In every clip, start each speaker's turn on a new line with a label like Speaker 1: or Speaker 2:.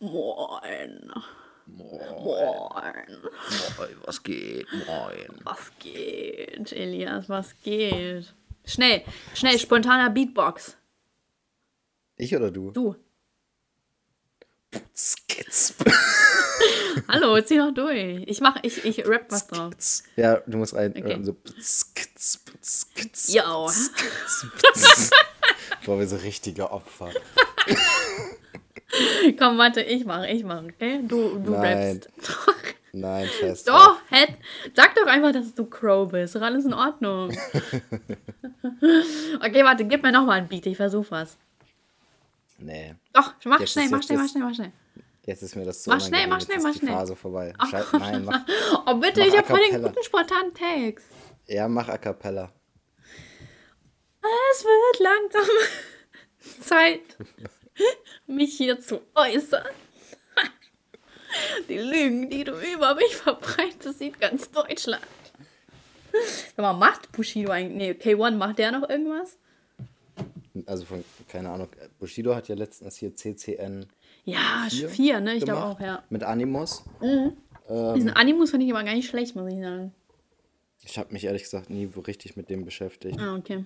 Speaker 1: Moin.
Speaker 2: Moin.
Speaker 1: Moin.
Speaker 2: Moin, was geht? Moin.
Speaker 1: Was geht, Elias? Was geht? Schnell, schnell, spontaner Beatbox.
Speaker 2: Ich oder du?
Speaker 1: Du.
Speaker 2: Skitz.
Speaker 1: Hallo, zieh doch durch. Ich mach, ich, ich rap was drauf.
Speaker 2: Ja, du musst rein.
Speaker 1: Okay.
Speaker 2: So skitz, skitz,
Speaker 1: Yo.
Speaker 2: Boah, wir so richtige Opfer.
Speaker 1: Komm, warte, ich mach, ich mach, okay? Du, du
Speaker 2: Nein.
Speaker 1: rappst.
Speaker 2: Nein, fest.
Speaker 1: Doch, hä? Sag doch einfach, dass du Crow bist. Doch alles in Ordnung. okay, warte, gib mir nochmal ein Beat. Ich versuch was.
Speaker 2: Nee.
Speaker 1: Doch, mach
Speaker 2: Jetzt
Speaker 1: schnell, mach schnell, mach schnell, mach schnell.
Speaker 2: Jetzt ist mir das so
Speaker 1: Mach schnell, mach schnell, mach schnell.
Speaker 2: Phase vorbei. Schei Nein, mach,
Speaker 1: Oh, bitte,
Speaker 2: Mach
Speaker 1: ich hab voll den guten spontanen Text.
Speaker 2: ja, mach A Cappella.
Speaker 1: Es wird langsam Zeit, mich hier zu äußern. Die Lügen, die du über mich verbreitest, sieht ganz Deutschland. Sag mal, macht Bushido eigentlich. Nee, K1, macht der noch irgendwas?
Speaker 2: Also von, keine Ahnung, Bushido hat ja letztens hier CCN
Speaker 1: Ja,
Speaker 2: Vier
Speaker 1: vier, ne? Ich glaube auch, ja.
Speaker 2: mit Animus.
Speaker 1: Diesen Animus finde ich aber gar nicht schlecht, muss ich sagen.
Speaker 2: Ich habe mich ehrlich gesagt nie richtig mit dem beschäftigt.
Speaker 1: Ah, okay.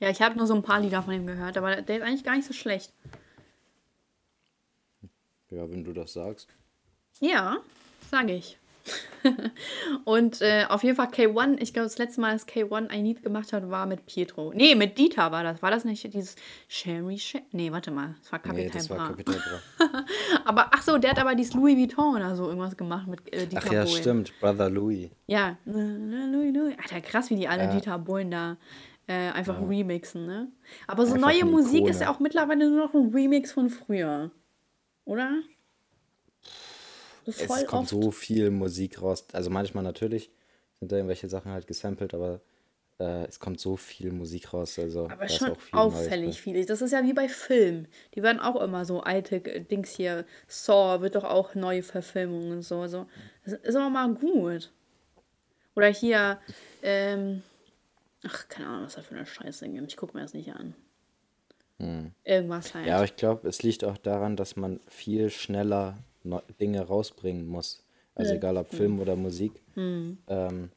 Speaker 1: Ja, ich habe nur so ein paar Lieder von ihm gehört, aber der ist eigentlich gar nicht so schlecht.
Speaker 2: Ja, wenn du das sagst.
Speaker 1: Ja, sage ich. und äh, auf jeden Fall K1, ich glaube, das letzte Mal, dass K1 ein Lied gemacht hat, war mit Pietro. Nee, mit Dieter war das. War das nicht dieses Sherry Sherry? Nee, warte mal, das war
Speaker 2: Nee, das war
Speaker 1: Bra.
Speaker 2: Kapital Bra.
Speaker 1: Aber ach so, der hat aber dieses Louis Vuitton oder so irgendwas gemacht mit äh, Dieter
Speaker 2: Ach ja,
Speaker 1: Bohlen.
Speaker 2: stimmt. Brother Louis.
Speaker 1: Ja, Louis, Louis. Alter, krass, wie die alle
Speaker 2: Ja.
Speaker 1: Dieter Bohlen da äh, einfach remixen, ne? Aber so
Speaker 2: Einfach
Speaker 1: neue Musik
Speaker 2: Ikone.
Speaker 1: ist ja auch mittlerweile nur noch ein Remix von früher. Oder?
Speaker 2: Es kommt
Speaker 1: oft.
Speaker 2: so viel Musik raus. Also manchmal natürlich sind da irgendwelche Sachen halt gesampelt, aber äh, es kommt so viel Musik raus. Also
Speaker 1: Aber schon
Speaker 2: viel
Speaker 1: auffällig viel. Das ist ja wie bei Film. Die werden auch immer so alte Dings hier. Saw wird doch auch neue Verfilmungen und so. Also, das ist immer mal gut. Oder hier, ähm, ach, keine Ahnung, was da für eine Scheiße gibt. Ich gucke mir das nicht an. Irgendwas halt.
Speaker 2: Hm. Ja, aber ich glaube, es liegt auch daran, dass man viel schneller Dinge rausbringen muss. Also egal ob Film oder Musik.
Speaker 1: Hm.
Speaker 2: Ähm,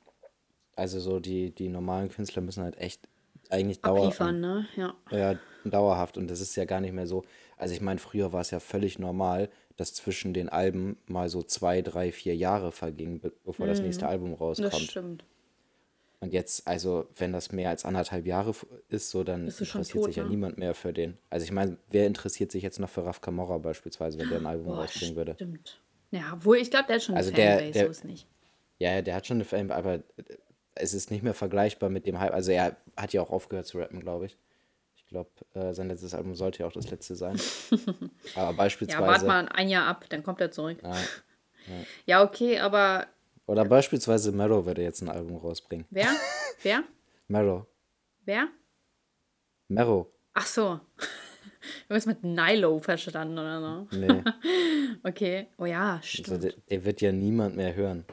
Speaker 2: also so die, die normalen Künstler müssen halt echt eigentlich dauer,
Speaker 1: Abliefern, ne? Ja.
Speaker 2: ja, dauerhaft. Und das ist ja gar nicht mehr so. Also ich meine, früher war es ja völlig normal, dass zwischen den Alben mal so zwei, drei, vier Jahre vergingen, be bevor das nächste Album
Speaker 1: Das
Speaker 2: rauskommt.
Speaker 1: stimmt.
Speaker 2: Und jetzt, also, wenn das mehr als anderthalb Jahre ist, so, dann interessiert
Speaker 1: tot,
Speaker 2: sich ja
Speaker 1: ne?
Speaker 2: niemand mehr für den. Also, ich meine, wer interessiert sich jetzt noch für Raf Camorra beispielsweise, wenn der ein Album
Speaker 1: Boah,
Speaker 2: rausbringen würde?
Speaker 1: stimmt. Ja, obwohl ich glaube, der hat schon eine
Speaker 2: Also der-
Speaker 1: Fanbase,
Speaker 2: der-
Speaker 1: so ist nicht.
Speaker 2: Ja, ja, der hat schon eine Fan, aber äh, es ist nicht mehr vergleichbar mit dem Hype. Also, er hat ja auch aufgehört zu rappen, glaube ich. Ich glaube, äh, sein letztes Album sollte ja auch das letzte sein. aber
Speaker 1: Ja,
Speaker 2: beispielsweise.
Speaker 1: warte mal ein Jahr ab, dann kommt er zurück.
Speaker 2: Ja.
Speaker 1: Ja, okay, aber
Speaker 2: Oder beispielsweise Mero würde jetzt ein Album rausbringen.
Speaker 1: wer? Wer?
Speaker 2: Mero.
Speaker 1: Wer?
Speaker 2: Mero.
Speaker 1: Ach so. Du hast mit Nilo verstanden oder so.
Speaker 2: Nee,
Speaker 1: Okay. Oh ja,
Speaker 2: also
Speaker 1: stimmt.
Speaker 2: der, der wird ja niemand mehr hören.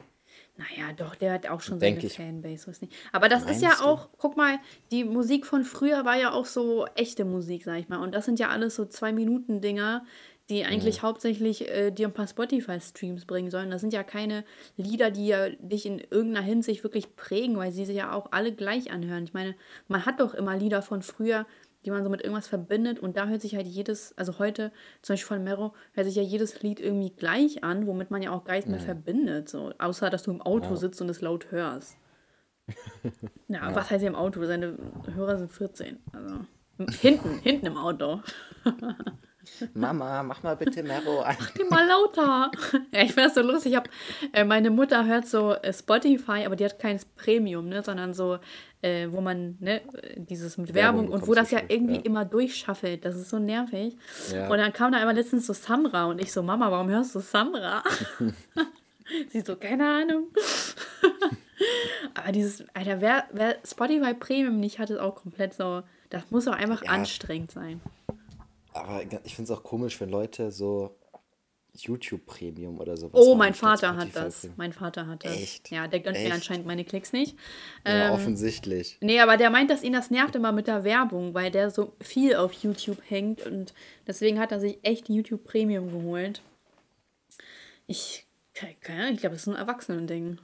Speaker 1: Naja, doch, der hat auch schon
Speaker 2: Denk
Speaker 1: seine
Speaker 2: ich.
Speaker 1: Fanbase. nicht. Aber das ist ja
Speaker 2: Meinst du?
Speaker 1: auch, guck mal, die Musik von früher war ja auch so echte Musik, sag ich mal. Und das sind ja alles so Zwei-Minuten-Dinger, die eigentlich hauptsächlich äh, dir ein paar Spotify-Streams bringen sollen. Das sind ja keine Lieder, die ja dich in irgendeiner Hinsicht wirklich prägen, weil sie sich ja auch alle gleich anhören. Ich meine, man hat doch immer Lieder von früher, die man so mit irgendwas verbindet und da hört sich halt jedes, also heute zum Beispiel von Mero, hört sich ja jedes Lied irgendwie gleich an, womit man ja auch gar nichts mehr verbindet, so. Außer, dass du im Auto sitzt und es laut hörst. Ja, was heißt hier im Auto? Seine Hörer sind 14. Also hinten, hinten im Auto.
Speaker 2: Mama, mach mal bitte Mero an.
Speaker 1: Die mal lauter. Ja, ich finde das so lustig. Ich hab, äh, meine Mutter hört so äh, Spotify, aber die hat keines Premium, ne, sondern so, äh, wo man, ne, dieses mit Werbung,
Speaker 2: Werbung
Speaker 1: und wo das ja
Speaker 2: bekommst du
Speaker 1: irgendwie
Speaker 2: ja.
Speaker 1: immer durchschaffelt. Das ist so nervig.
Speaker 2: Ja.
Speaker 1: Und dann kam da einmal letztens so Samra und ich so, Mama, warum hörst du Samra? Sie so, keine Ahnung. aber dieses, Alter, wer, wer Spotify Premium nicht hat, ist auch komplett so, das muss auch einfach anstrengend sein.
Speaker 2: Aber ich finde es auch komisch, wenn Leute so YouTube Premium oder sowas
Speaker 1: Oh, mein Vater hat das.
Speaker 2: Premium.
Speaker 1: Mein Vater hat das.
Speaker 2: Echt?
Speaker 1: Ja, der gönnt mir anscheinend meine Klicks nicht.
Speaker 2: Ja,
Speaker 1: Ähm,
Speaker 2: offensichtlich.
Speaker 1: nee, aber der meint, dass ihn das nervt immer mit der Werbung, weil der so viel auf YouTube hängt und deswegen hat er sich echt YouTube Premium geholt. Ich, keine Ahnung, ich glaube, das ist ein Erwachsenending.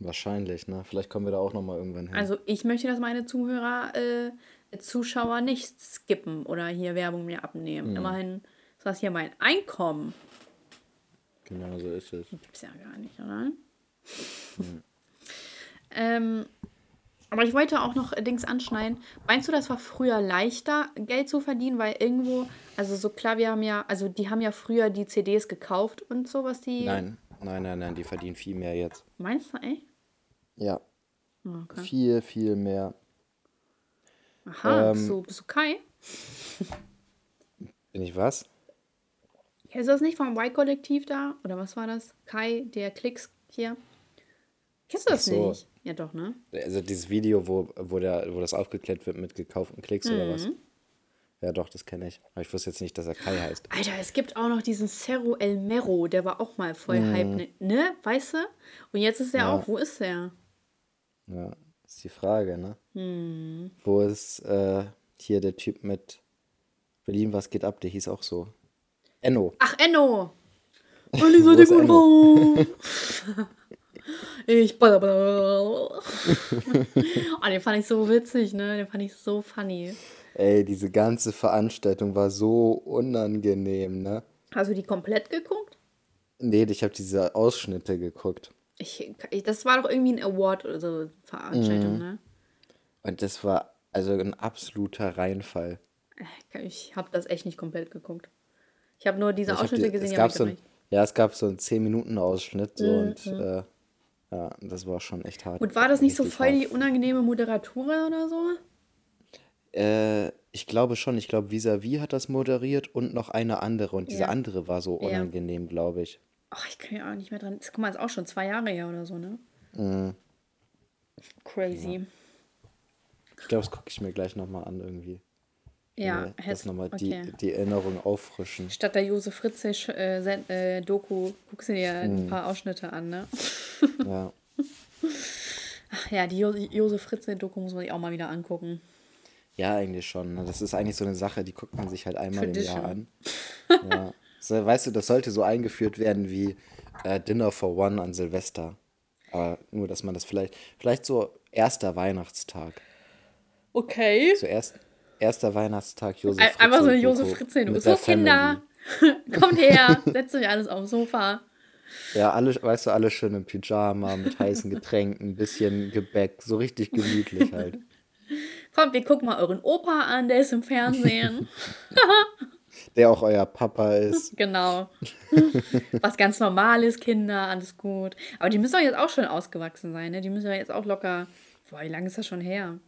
Speaker 2: Wahrscheinlich, ne? Vielleicht kommen wir da auch nochmal irgendwann hin.
Speaker 1: Also ich möchte, dass meine Zuhörer, äh, Zuschauer nicht skippen oder hier Werbung mir abnehmen.
Speaker 2: Hm.
Speaker 1: Immerhin ist das hier mein Einkommen.
Speaker 2: Genau so ist es.
Speaker 1: Gibt's ja gar nicht, oder?
Speaker 2: Hm.
Speaker 1: ähm, aber ich wollte auch noch Dings anschneiden. Meinst du, das war früher leichter, Geld zu verdienen? Weil irgendwo, also so klar, wir haben ja, also die haben ja früher die CDs gekauft und so, was die.
Speaker 2: Nein, nein, nein, nein, die verdienen viel mehr jetzt.
Speaker 1: Meinst du echt?
Speaker 2: Ja,
Speaker 1: Okay.
Speaker 2: viel, viel mehr.
Speaker 1: Aha,
Speaker 2: Ähm,
Speaker 1: bist, du, bist du Kai?
Speaker 2: Bin ich was?
Speaker 1: Kennst du das nicht vom Y-Kollektiv da? Oder was war das? Kai, der Klicks hier. Kennst du das
Speaker 2: so.
Speaker 1: nicht? Ja, doch, ne?
Speaker 2: Also dieses Video, wo, wo, der, wo das aufgeklärt wird mit gekauften Klicks oder was?
Speaker 1: Mhm.
Speaker 2: Ja, doch, das kenne ich. Aber ich wusste jetzt nicht, dass er Kai heißt.
Speaker 1: Alter, es gibt auch noch diesen Cerro El Mero, der war auch mal voll Hype, ne- ne? Weißt du? Und jetzt ist er
Speaker 2: Ja.
Speaker 1: auch, wo ist der?
Speaker 2: Ja, ist die Frage, ne?
Speaker 1: Hm.
Speaker 2: Wo ist äh, hier der Typ mit Berlin, was geht ab? Der hieß auch so. Enno.
Speaker 1: Ach, Enno! Alle
Speaker 2: ist
Speaker 1: sind gut drauf. Ich baller. Oh, den fand ich so witzig, ne? Den fand ich so funny.
Speaker 2: Ey, diese ganze Veranstaltung war so unangenehm, ne?
Speaker 1: Hast du die komplett geguckt?
Speaker 2: Nee, ich habe diese Ausschnitte geguckt.
Speaker 1: Ich, ich, das war doch irgendwie ein Award oder so Veranstaltung,
Speaker 2: Mhm.
Speaker 1: ne?
Speaker 2: Und das war also ein absoluter Reinfall.
Speaker 1: Äh, Ich habe das echt nicht komplett geguckt. Ich habe nur diese
Speaker 2: Ich
Speaker 1: Ausschnitte
Speaker 2: die,
Speaker 1: gesehen,
Speaker 2: es gab so ein, ja, es gab so einen 10-Minuten-Ausschnitt so
Speaker 1: Mhm.
Speaker 2: und äh, ja, das war schon echt hart.
Speaker 1: Und war das nicht so voll
Speaker 2: hart.
Speaker 1: die unangenehme Moderatorin oder so?
Speaker 2: Äh, ich glaube schon. Ich glaube, Visavi hat das moderiert und noch eine andere. Und diese
Speaker 1: Ja.
Speaker 2: andere war so
Speaker 1: Ja.
Speaker 2: unangenehm, glaube ich.
Speaker 1: Ach, ich kann ja auch nicht mehr dran. Das, guck mal, ist auch schon zwei Jahre her oder so, ne?
Speaker 2: Mhm.
Speaker 1: Crazy.
Speaker 2: Ich glaube, das gucke ich mir gleich nochmal an irgendwie.
Speaker 1: Ja,
Speaker 2: Äh, das nochmal
Speaker 1: okay.
Speaker 2: die, die Erinnerung auffrischen.
Speaker 1: Statt der Josef Fritze äh, äh, Doku guckst du dir ein paar Ausschnitte an, ne?
Speaker 2: Ja.
Speaker 1: Ach ja, die jo Josef Fritze Doku muss man sich auch mal wieder angucken.
Speaker 2: ja, eigentlich schon. ne? Das ist eigentlich so eine Sache, die guckt man sich halt einmal im Jahr an. Ja. So, weißt du, das sollte so eingeführt werden wie äh, Dinner for One an Silvester. Aber nur, dass man das vielleicht, vielleicht so erster Weihnachtstag.
Speaker 1: Okay.
Speaker 2: So erst, erster Weihnachtstag Josef
Speaker 1: Ein- Einfach so eine Josef
Speaker 2: mit
Speaker 1: So,
Speaker 2: der
Speaker 1: Kinder, kommt her, setzt euch alles aufs Sofa.
Speaker 2: Ja, alle, weißt du, alle schön im Pyjama mit heißen Getränken, ein bisschen Gebäck, so richtig gemütlich halt.
Speaker 1: Kommt, wir gucken mal euren Opa an, der ist im Fernsehen.
Speaker 2: Der auch euer Papa ist.
Speaker 1: genau. Was ganz normal ist, Kinder, alles gut. Aber die müssen doch jetzt auch schon ausgewachsen sein, ne? Die müssen ja jetzt auch locker. Boah, wie lange ist das schon her?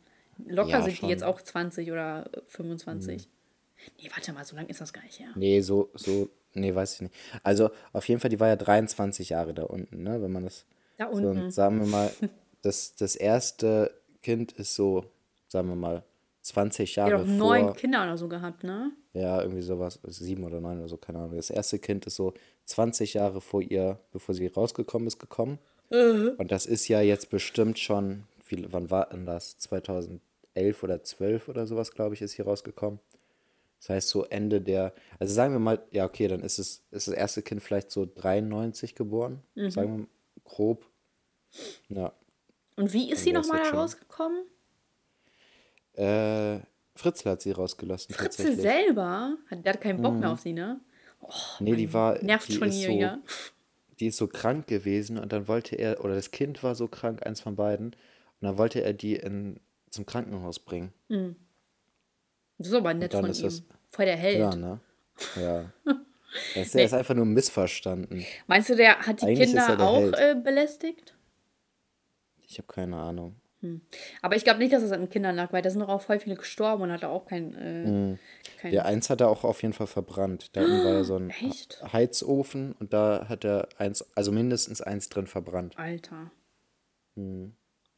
Speaker 1: Locker
Speaker 2: Ja,
Speaker 1: sind
Speaker 2: schon.
Speaker 1: die jetzt auch 20 oder 25. Nee, warte mal, so lange ist das gar nicht her.
Speaker 2: Nee, so, so, nee, weiß ich nicht. Also, auf jeden Fall, die war ja 23 Jahre da unten, ne, wenn man das.
Speaker 1: Da
Speaker 2: So,
Speaker 1: unten.
Speaker 2: und sagen wir mal, das, das erste Kind ist so, sagen wir mal, 20
Speaker 1: Die hat
Speaker 2: Jahre
Speaker 1: doch
Speaker 2: vor.
Speaker 1: neun Kinder oder so gehabt, ne?
Speaker 2: Ja, irgendwie sowas, sieben oder neun oder so, keine Ahnung. Das erste Kind ist so 20 Jahre vor ihr, bevor sie rausgekommen ist, gekommen. Und das ist ja jetzt bestimmt schon, wie, wann war denn das? 2011 oder 12 oder sowas, glaube ich, ist hier rausgekommen. Das heißt so Ende der, also sagen wir mal, ja okay, dann ist es, ist das erste Kind vielleicht so 93 geboren, sagen wir grob. Ja.
Speaker 1: Und wie ist sie nochmal da rausgekommen?
Speaker 2: Äh, Fritzl hat sie rausgelassen tatsächlich.
Speaker 1: selber? Der hat keinen Bock mehr auf sie, ne?
Speaker 2: Nee, die war,
Speaker 1: Nervt
Speaker 2: die
Speaker 1: schon
Speaker 2: ist
Speaker 1: hier,
Speaker 2: so,
Speaker 1: ja.
Speaker 2: die ist so krank gewesen und dann wollte er, oder das Kind war so krank, eins von beiden, und dann wollte er die in, zum Krankenhaus bringen.
Speaker 1: Das ist aber nett von
Speaker 2: ist
Speaker 1: ihm.
Speaker 2: das-
Speaker 1: Voll der Held.
Speaker 2: Ja, ne? Ja. Das ist einfach nur missverstanden.
Speaker 1: Meinst du, der hat die
Speaker 2: Eigentlich ist er
Speaker 1: Kinder
Speaker 2: der
Speaker 1: auch äh, belästigt?
Speaker 2: Ich habe keine Ahnung.
Speaker 1: Aber ich glaube nicht, dass es an den Kindern lag, weil da sind doch auch voll viele gestorben und hat er auch kein. Äh, kein
Speaker 2: Ja, eins hat er auch auf jeden Fall verbrannt. Da unten war ja so ein
Speaker 1: Echt?
Speaker 2: Heizofen und da hat er eins, also mindestens eins drin verbrannt.
Speaker 1: Alter.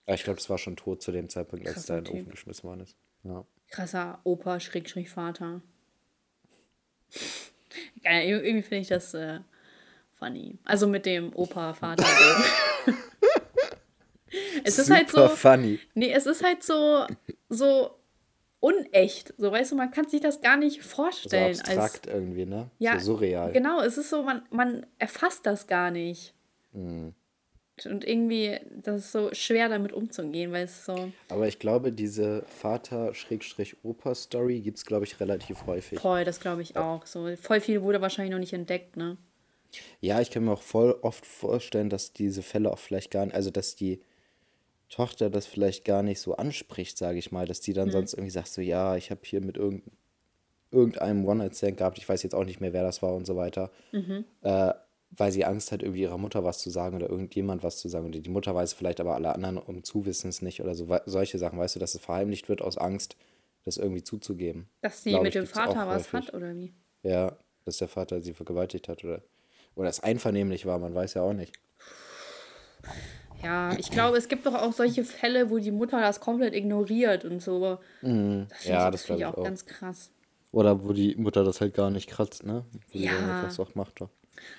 Speaker 2: Ja, ich glaube, das war schon tot zu dem Zeitpunkt, als
Speaker 1: Krasser
Speaker 2: da in den. Ofen geschmissen worden ist. Ja.
Speaker 1: Krasser Opa, Schrägstrich Vater. Geil, irgendwie finde ich das äh, funny. Also mit dem Opa-Vater. es ist halt so. funny. Nee, es ist halt so, so unecht. So, weißt du, man kann sich das gar nicht vorstellen. So abstrakt als, irgendwie, ne? Ja, so surreal. Genau, es ist so, man, man erfasst das gar nicht. Mhm. Und irgendwie, das ist so schwer damit umzugehen, weil es so.
Speaker 2: Aber ich glaube, diese Vater-Opa-Story gibt es, glaube ich, relativ häufig.
Speaker 1: Voll, das glaube ich auch. So, voll viel wurde wahrscheinlich noch nicht entdeckt, ne?
Speaker 2: Ja, ich kann mir auch voll oft vorstellen, dass diese Fälle auch vielleicht gar nicht, also dass die Tochter das vielleicht gar nicht so anspricht, sage ich mal, dass die dann mhm. sonst irgendwie sagt, so, ja, ich habe hier mit irgend, irgendeinem One-Night-Stand gehabt, ich weiß jetzt auch nicht mehr, wer das war und so weiter. Mhm. Äh, weil sie Angst hat, irgendwie ihrer Mutter was zu sagen oder irgendjemand was zu sagen. Und die Mutter weiß vielleicht, aber alle anderen um Zuwissen es nicht oder so. Solche Sachen, weißt du, dass es verheimlicht wird aus Angst, das irgendwie zuzugeben. Dass sie Glaube mit ich, dem Vater was hat oder wie? Ja, dass der Vater sie vergewaltigt hat oder, oder es einvernehmlich war, man weiß ja auch nicht.
Speaker 1: Ja, ich glaube, es gibt doch auch solche Fälle, wo die Mutter das komplett ignoriert und so. Mhm. Das ja,
Speaker 2: ich, das finde ich auch, auch ganz krass. Oder wo die Mutter das halt gar nicht kratzt, ne? Wo ja. sie dann einfach so macht. Doch.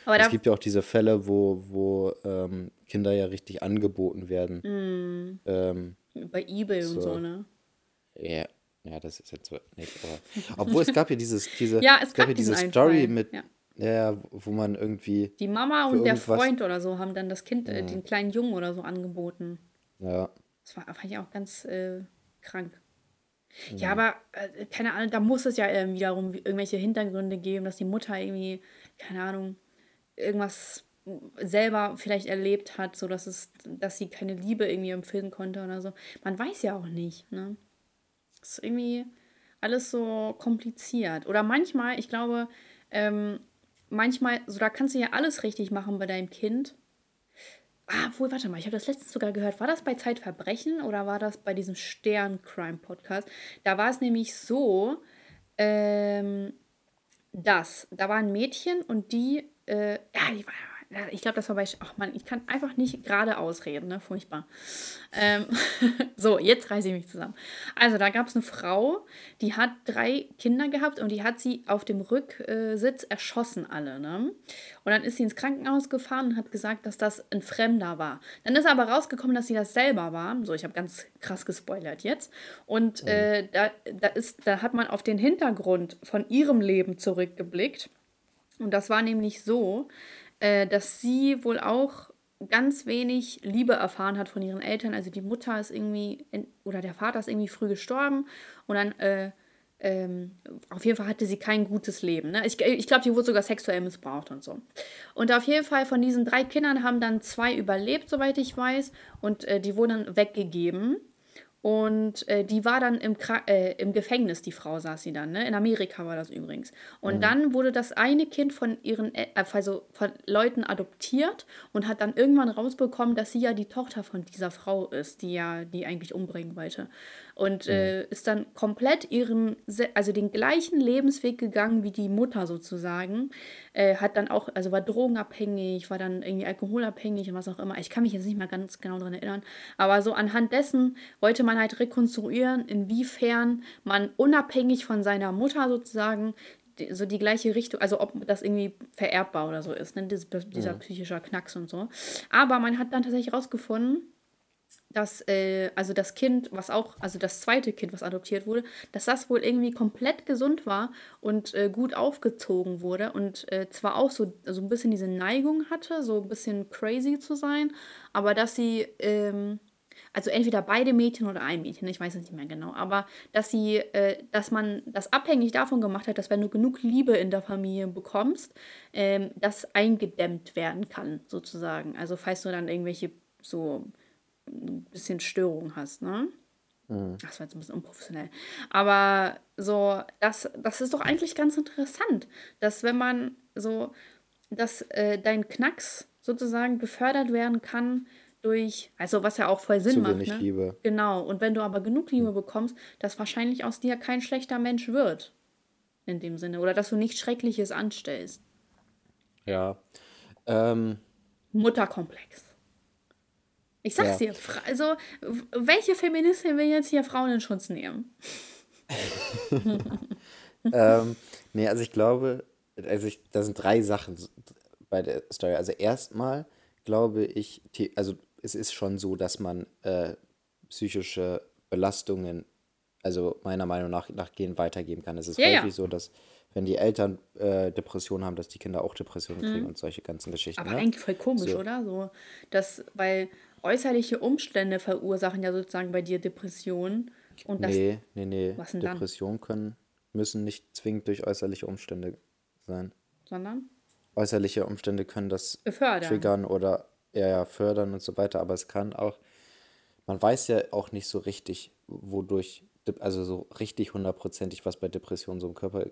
Speaker 2: Aber es gibt ja auch diese Fälle, wo, wo ähm, Kinder ja richtig angeboten werden. Mm. Ähm, Bei Ebay so. und so, ne? Ja, ja, das ist jetzt so nicht. Aber, obwohl es gab ja dieses, diese, ja, es gab, ja diese Story mit, ja. ja. wo man irgendwie.
Speaker 1: Die Mama und der Freund oder so haben dann das Kind, äh, den kleinen Jungen oder so angeboten. Ja. Das war, fand ich auch ganz äh, krank. Ja, ja aber äh, keine Ahnung, da muss es ja irgendwie darum irgendwelche Hintergründe geben, dass die Mutter irgendwie, keine Ahnung, irgendwas selber vielleicht erlebt hat, so dass es, dass sie keine Liebe irgendwie empfinden konnte oder so. Man weiß ja auch nicht, ne? Ist irgendwie alles so kompliziert. Oder manchmal, ich glaube, ähm, manchmal, so da kannst du ja alles richtig machen bei deinem Kind. Ah, wohl, warte mal, ich habe das letztens sogar gehört. War das bei Zeitverbrechen oder war das bei diesem Stern-Crime-Podcast? Da war es nämlich so, ähm, dass da war ein Mädchen und die äh, ja, ich, ich glaube, das war bei, ach man, ich kann einfach nicht gerade ausreden, ne, furchtbar. Ähm, so, jetzt reiße ich mich zusammen. Also, da gab es eine Frau, die hat drei Kinder gehabt und die hat sie auf dem Rücksitz erschossen, alle, ne? Und dann ist sie ins Krankenhaus gefahren und hat gesagt, dass das ein Fremder war. Dann ist aber rausgekommen, dass sie das selber war. So, ich habe ganz krass gespoilert jetzt. Und mhm. äh, da, da, ist, da hat man auf den Hintergrund von ihrem Leben zurückgeblickt. Und das war nämlich so, äh, dass sie wohl auch ganz wenig Liebe erfahren hat von ihren Eltern. Also die Mutter ist irgendwie, oder der Vater ist irgendwie früh gestorben und dann, äh, ähm, auf jeden Fall hatte sie kein gutes Leben. Ne? Ich, ich glaube, die wurde sogar sexuell missbraucht und so. Und auf jeden Fall von diesen drei Kindern haben dann zwei überlebt, soweit ich weiß, und äh, die wurden dann weggegeben. Und äh, die war dann im, äh, im Gefängnis, die Frau saß sie dann, ne? In Amerika war das übrigens. Und mhm. dann wurde das eine Kind von ihren, äh, also von Leuten adoptiert und hat dann irgendwann rausbekommen, dass sie ja die Tochter von dieser Frau ist, die ja die eigentlich umbringen wollte und mhm. äh, ist dann komplett ihren, also den gleichen Lebensweg gegangen wie die Mutter sozusagen. Äh, hat dann auch, also war drogenabhängig, war dann irgendwie alkoholabhängig und was auch immer. Ich kann mich jetzt nicht mehr ganz genau daran erinnern. Aber so anhand dessen wollte man halt rekonstruieren, inwiefern man unabhängig von seiner Mutter sozusagen so die gleiche Richtung, also ob das irgendwie vererbbar oder so ist, ne? dieser, dieser mhm. psychische Knacks und so. Aber man hat dann tatsächlich rausgefunden, dass, äh, also das Kind, was auch, also das zweite Kind, was adoptiert wurde, dass das wohl irgendwie komplett gesund war und äh, gut aufgezogen wurde und äh, zwar auch so, so ein bisschen diese Neigung hatte, so ein bisschen crazy zu sein, aber dass sie, ähm, also entweder beide Mädchen oder ein Mädchen, ich weiß es nicht mehr genau, aber dass sie, äh, dass man das abhängig davon gemacht hat, dass wenn du genug Liebe in der Familie bekommst, ähm, das eingedämmt werden kann, sozusagen. Also falls du dann irgendwelche so ein bisschen Störung hast, ne? Mhm. Das war jetzt ein bisschen unprofessionell. Aber so, das, das ist doch eigentlich ganz interessant, dass wenn man so, dass äh, dein Knacks sozusagen befördert werden kann durch, also was ja auch voll Sinn Zu macht. Wenig ne? Liebe. Genau. Und wenn du aber genug Liebe bekommst, dass wahrscheinlich aus dir kein schlechter Mensch wird. In dem Sinne. Oder dass du nichts Schreckliches anstellst.
Speaker 2: Ja. Ähm.
Speaker 1: Mutterkomplex. Ich sag's ja. dir, also welche Feministin will jetzt hier Frauen in Schutz nehmen?
Speaker 2: ähm, nee, also ich glaube, also ich, da sind drei Sachen bei der Story. Also erstmal glaube ich, also es ist schon so, dass man äh, psychische Belastungen, also meiner Meinung nach, nachgehend weitergeben kann. Es ist
Speaker 1: Ja,
Speaker 2: häufig
Speaker 1: ja.
Speaker 2: so, dass wenn die Eltern äh, Depressionen haben, dass die Kinder auch Depressionen kriegen
Speaker 1: Mhm.
Speaker 2: und solche ganzen Geschichten,
Speaker 1: Aber
Speaker 2: ne?
Speaker 1: eigentlich voll komisch,
Speaker 2: So,
Speaker 1: oder? So, dass, weil äußerliche Umstände verursachen ja sozusagen bei dir Depressionen. Und das,
Speaker 2: nee, nee, nee.
Speaker 1: was denn dann?
Speaker 2: Depressionen können, müssen nicht zwingend durch äußerliche Umstände sein.
Speaker 1: Sondern
Speaker 2: Äußerliche Umstände können das
Speaker 1: fördern.
Speaker 2: triggern oder ja, ja, fördern und so weiter, aber es kann auch, man weiß ja auch nicht so richtig, wodurch, also so richtig hundertprozentig, was bei Depressionen so im Körper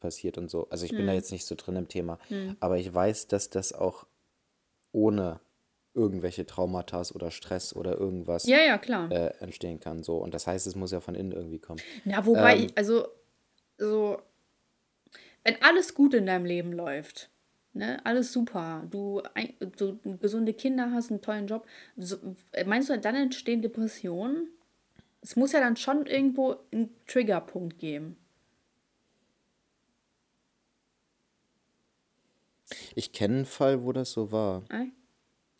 Speaker 2: passiert und so. Also ich bin da
Speaker 1: Hm.
Speaker 2: jetzt nicht so drin im Thema,
Speaker 1: Hm.
Speaker 2: aber ich weiß, dass das auch ohne irgendwelche Traumata oder Stress oder irgendwas
Speaker 1: Ja, ja, klar.
Speaker 2: äh, entstehen kann. So. Und das heißt, es muss ja von innen irgendwie kommen.
Speaker 1: Na, wobei,
Speaker 2: Ähm,
Speaker 1: ich, also, so, wenn alles gut in deinem Leben läuft, ne, alles super, du, ein, du gesunde Kinder hast, einen tollen Job, so, meinst du, dann entstehen Depressionen? Es muss ja dann schon irgendwo einen Triggerpunkt geben.
Speaker 2: Ich kenne einen Fall, wo das so war.
Speaker 1: ne?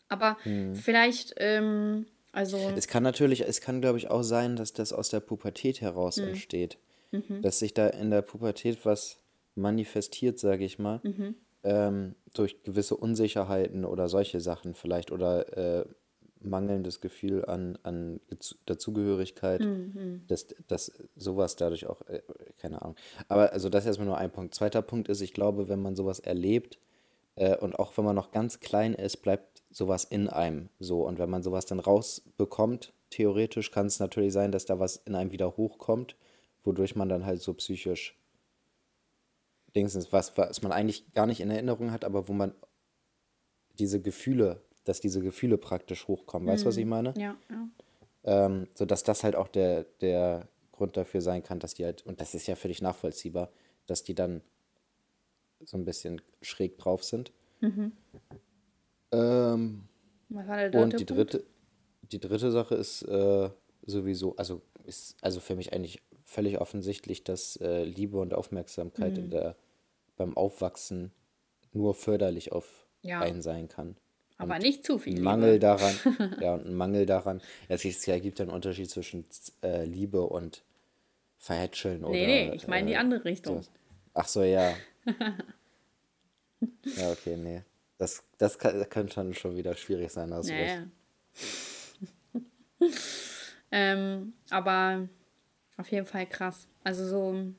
Speaker 1: Aber
Speaker 2: Hm.
Speaker 1: vielleicht, ähm, also,
Speaker 2: Es kann natürlich, es kann, glaube ich, auch sein, dass das aus der Pubertät heraus
Speaker 1: hm,
Speaker 2: entsteht.
Speaker 1: mhm,
Speaker 2: Dass sich da in der Pubertät was manifestiert, sage ich mal,
Speaker 1: mhm,
Speaker 2: ähm, durch gewisse Unsicherheiten oder solche Sachen vielleicht oder äh, mangelndes Gefühl an, an Dazugehörigkeit,
Speaker 1: mhm,
Speaker 2: dass, dass sowas dadurch auch, äh, keine Ahnung. Aber also das ist erstmal nur ein Punkt. Zweiter Punkt ist, ich glaube, wenn man sowas erlebt und auch wenn man noch ganz klein ist, bleibt sowas in einem so. Und wenn man sowas dann rausbekommt, theoretisch kann es natürlich sein, dass da was in einem wieder hochkommt, wodurch man dann halt so psychisch Dingsens, was, was man eigentlich gar nicht in Erinnerung hat, aber wo man diese Gefühle, dass diese Gefühle praktisch hochkommen. Weißt du, was ich
Speaker 1: mhm.
Speaker 2: meine?
Speaker 1: ja, ja.
Speaker 2: Ähm, so dass das halt auch der, der Grund dafür sein kann, dass die halt, und das ist ja völlig nachvollziehbar, dass die dann so ein bisschen schräg drauf sind.
Speaker 1: Mhm.
Speaker 2: Ähm, und die dritte, die dritte Sache ist äh, sowieso, also ist also für mich eigentlich völlig offensichtlich, dass äh, Liebe und Aufmerksamkeit in
Speaker 1: Mhm.
Speaker 2: der, beim Aufwachsen nur förderlich auf
Speaker 1: Ja,
Speaker 2: einen sein kann.
Speaker 1: aber
Speaker 2: Und
Speaker 1: nicht zu viel
Speaker 2: ein Mangel
Speaker 1: Liebe.
Speaker 2: daran, ja, und ein Mangel daran, es ist- ja, gibt ja einen Unterschied zwischen äh, Liebe und Verhätscheln
Speaker 1: Nee, nee,
Speaker 2: oder
Speaker 1: ich meine die
Speaker 2: äh,
Speaker 1: andere Richtung.
Speaker 2: sowas. Ach so, ja. Ja, okay, nee. Das, das kann, kann schon, schon wieder schwierig sein, hast.
Speaker 1: Naja. Ähm, aber auf jeden Fall krass. Also so,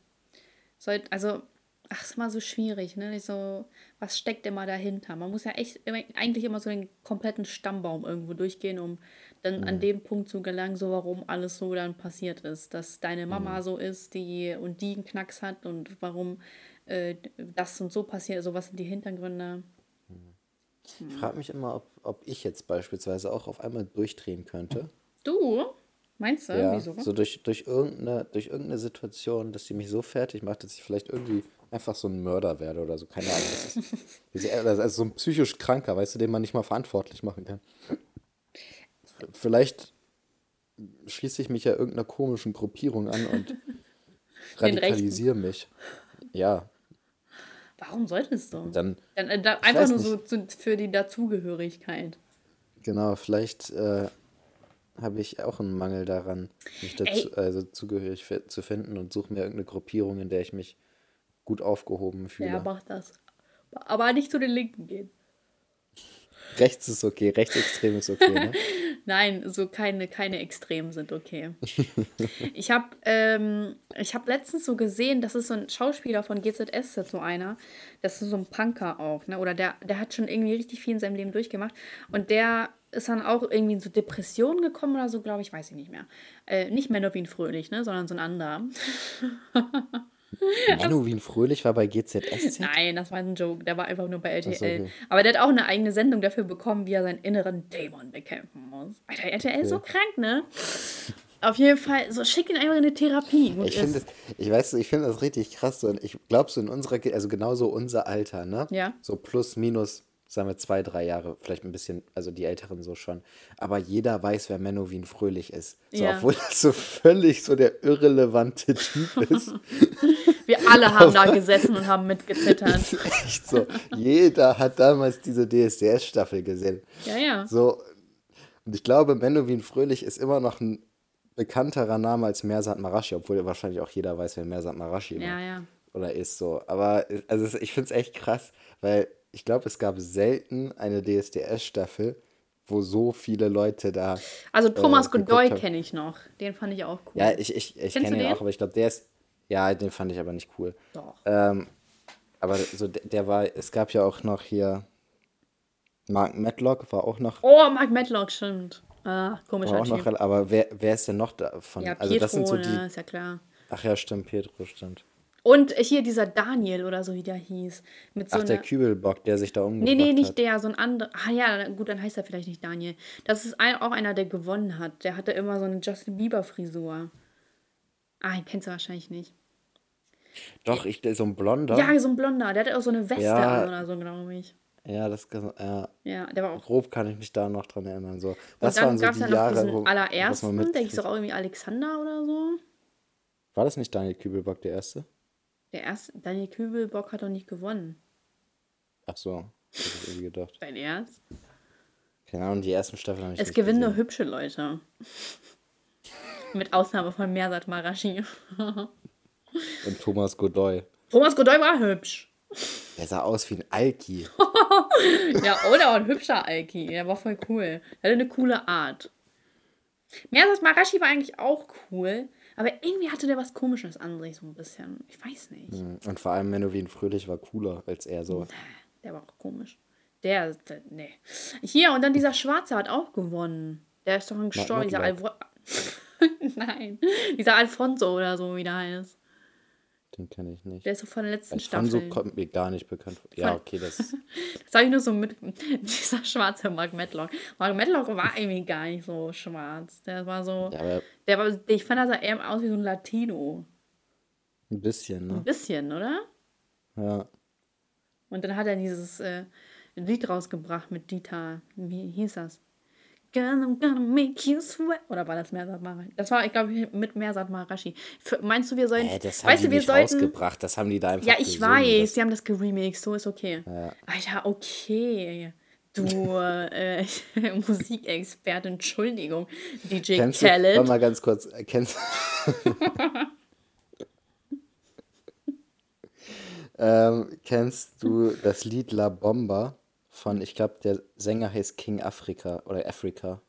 Speaker 1: soll, also, ach, ist immer so schwierig, ne? Nicht So, was steckt immer dahinter? Man muss ja echt immer, eigentlich immer so den kompletten Stammbaum irgendwo durchgehen, um dann an
Speaker 2: Mhm.
Speaker 1: dem Punkt zu gelangen, so warum alles so dann passiert ist. Dass deine Mama
Speaker 2: Mhm.
Speaker 1: so ist, die und die einen Knacks hat und warum äh, das und so passiert, so was sind die Hintergründe.
Speaker 2: Ich frage mich immer, ob, ob ich jetzt beispielsweise auch auf einmal durchdrehen könnte.
Speaker 1: Du? Meinst du?
Speaker 2: Ja,
Speaker 1: Wieso?
Speaker 2: so durch, durch, irgendeine, durch irgendeine Situation, dass die mich so fertig macht, dass ich vielleicht irgendwie einfach so ein Mörder werde oder so. Keine Ahnung. Das ist, das ist also so ein psychisch Kranker, weißt du, den man nicht mal verantwortlich machen kann. Vielleicht schließe ich mich ja irgendeiner komischen Gruppierung an und radikalisiere mich. Ja,
Speaker 1: Warum solltest du?
Speaker 2: dann,
Speaker 1: Dann, äh, da, einfach nur so zu, für die Dazugehörigkeit.
Speaker 2: Genau, vielleicht äh, habe ich auch einen Mangel daran, mich dazu, also zugehörig zu finden und suche mir irgendeine Gruppierung, in der ich mich gut aufgehoben
Speaker 1: ja,
Speaker 2: fühle.
Speaker 1: mach das. Aber nicht zu den Linken gehen.
Speaker 2: Rechts ist okay, rechtsextrem ist okay, ne?
Speaker 1: Nein, so keine, keine Extremen sind okay. Ich habe ähm, ich hab letztens so gesehen, das ist so ein Schauspieler von GZS, das so einer. Das ist so ein Punker auch, ne? Oder der, der hat schon irgendwie richtig viel in seinem Leben durchgemacht. Und der ist dann auch irgendwie in so Depressionen gekommen oder so, glaube ich, weiß ich nicht mehr. Äh, nicht Menowin Fröhlich, ne? Sondern so ein anderer.
Speaker 2: Menowin Fröhlich war bei GZSZ?
Speaker 1: Nein, das war ein Joke. Der war einfach nur bei
Speaker 2: Achso,
Speaker 1: RTL.
Speaker 2: okay.
Speaker 1: Aber der hat auch eine eigene Sendung dafür bekommen, wie er seinen inneren Dämon bekämpfen muss. Alter, RTL ist so
Speaker 2: Okay.
Speaker 1: krank, ne? Auf jeden Fall, so schick ihn einfach in eine Therapie.
Speaker 2: Ich finde, ich weiß, ich finde das richtig krass. So, ich glaube, so in unserer, also genauso unser Alter, ne?
Speaker 1: Ja.
Speaker 2: So plus, minus, sagen wir zwei, drei Jahre, vielleicht ein bisschen, also die Älteren so schon. Aber jeder weiß, wer Menowin Fröhlich ist. So,
Speaker 1: Ja.
Speaker 2: obwohl das so völlig so der irrelevante Typ ist.
Speaker 1: Wir alle haben da gesessen und haben mitgezittert.
Speaker 2: Echt so. Jeder hat damals diese DSDS-Staffel gesehen.
Speaker 1: Ja, ja.
Speaker 2: So. Und ich glaube, Menowin Fröhlich ist immer noch ein bekannterer Name als Mersat Marashi, obwohl wahrscheinlich auch jeder weiß, wer Mersat Marashi war.
Speaker 1: Ja, ja.
Speaker 2: Oder ist so. Aber also ich finde es echt krass, weil ich glaube, es gab selten eine DSDS-Staffel, wo so viele Leute da.
Speaker 1: Also Thomas
Speaker 2: äh,
Speaker 1: Godoy kenne ich noch. Den fand ich auch cool.
Speaker 2: Ja, ich, ich, ich kenne ihn
Speaker 1: den?
Speaker 2: auch, aber ich glaube, der ist. Ja, den fand ich aber nicht cool.
Speaker 1: Doch.
Speaker 2: Ähm, aber so der, der war, es gab ja auch noch hier. Mark Matlock war auch noch,
Speaker 1: Oh, Mark Matlock, stimmt. Ah, komischer
Speaker 2: auch noch
Speaker 1: Typ.
Speaker 2: aber wer, wer ist denn noch davon?
Speaker 1: Ja,
Speaker 2: also
Speaker 1: Pietro,
Speaker 2: das sind so
Speaker 1: ne,
Speaker 2: die.
Speaker 1: ist ja klar.
Speaker 2: Ach ja, stimmt, Pietro, stimmt.
Speaker 1: Und hier dieser Daniel oder so, wie der hieß. Mit so
Speaker 2: Ach, der
Speaker 1: einer.
Speaker 2: Kübelbock, der sich da umgebracht
Speaker 1: Nee, nee, nicht
Speaker 2: hat.
Speaker 1: der, so ein anderer. Ah ja, gut, dann heißt er vielleicht nicht Daniel. Das ist ein, auch einer, der gewonnen hat. Der hatte immer so eine Justin Bieber-Frisur. Ah, den kennst du wahrscheinlich nicht.
Speaker 2: Doch, ich, so ein Blonder.
Speaker 1: Ja, so ein Blonder. Der hatte auch so eine Weste
Speaker 2: Ja.
Speaker 1: an oder so, glaube ich.
Speaker 2: Ja, das kann, ja,
Speaker 1: Ja, der war auch.
Speaker 2: grob kann ich mich da noch dran erinnern. So,
Speaker 1: Und
Speaker 2: das
Speaker 1: dann
Speaker 2: waren so
Speaker 1: gab es
Speaker 2: die
Speaker 1: ja noch
Speaker 2: Jahre,
Speaker 1: diesen
Speaker 2: wo
Speaker 1: allerersten, der hieß doch irgendwie Alexander oder so.
Speaker 2: War das nicht Daniel Kübelbock der erste?
Speaker 1: Der erste, Daniel Kübelbock hat doch nicht gewonnen.
Speaker 2: Ach so, hab ich irgendwie gedacht.
Speaker 1: Dein Ernst?
Speaker 2: Keine Ahnung, die ersten Staffeln habe ich
Speaker 1: Es
Speaker 2: nicht
Speaker 1: gewinnen nur
Speaker 2: gesehen.
Speaker 1: hübsche Leute. Mit Ausnahme von Mersat Marashi.
Speaker 2: Und Thomas Godoy.
Speaker 1: Thomas Godoy war hübsch.
Speaker 2: Der sah aus wie ein Alki.
Speaker 1: Ja, oder auch ein hübscher Alki. Der war voll cool. Der hatte eine coole Art. Mersat Marashi war eigentlich auch cool, aber irgendwie hatte der was Komisches an sich, so ein bisschen. Ich weiß nicht.
Speaker 2: Mhm. Und vor allem Menowin Fröhlich war cooler als er so.
Speaker 1: Der war auch komisch. Der, der nee. Hier, und dann dieser Schwarze hat auch gewonnen. Der ist doch ein gestorben. Dieser
Speaker 2: Matlock.
Speaker 1: Alvo Nein. Dieser Alfonso oder so, wie der heißt.
Speaker 2: Den kenne ich nicht.
Speaker 1: Der ist doch von der letzten
Speaker 2: Alfonso
Speaker 1: Staffel.
Speaker 2: kommt mir gar nicht bekannt vor. Ja, okay, das.
Speaker 1: Das habe ich nur so mit. Dieser schwarze Mark Matlock. Mark Matlock war irgendwie gar nicht so schwarz. Der war so.
Speaker 2: Ja,
Speaker 1: Der war, ich fand, er sah eher aus wie so ein Latino.
Speaker 2: ein bisschen,
Speaker 1: Ein
Speaker 2: ne?
Speaker 1: bisschen, oder?
Speaker 2: Ja.
Speaker 1: Und dann hat er dieses äh, Lied rausgebracht mit Dieter. Wie hieß das? Girl, I'm gonna make you sweat. Oder war das Mersat Marashi? Das war, ich glaube, mit Mersat Marashi. F meinst du, wir sollten.
Speaker 2: Hä, das haben
Speaker 1: weißt
Speaker 2: die
Speaker 1: du, wir
Speaker 2: nicht
Speaker 1: sollten.
Speaker 2: rausgebracht. Das haben die da einfach
Speaker 1: Ja, ich
Speaker 2: gesungen.
Speaker 1: weiß,
Speaker 2: Das,
Speaker 1: sie haben das geremixed, so ist okay.
Speaker 2: Ja.
Speaker 1: Alter, okay. Du äh, Musikexperte, Entschuldigung, DJ
Speaker 2: kennst du,
Speaker 1: Khaled.
Speaker 2: warte mal ganz kurz, äh, kennst ähm, kennst du das Lied La Bomba von, ich glaube, der Sänger heißt King Africa oder Africa.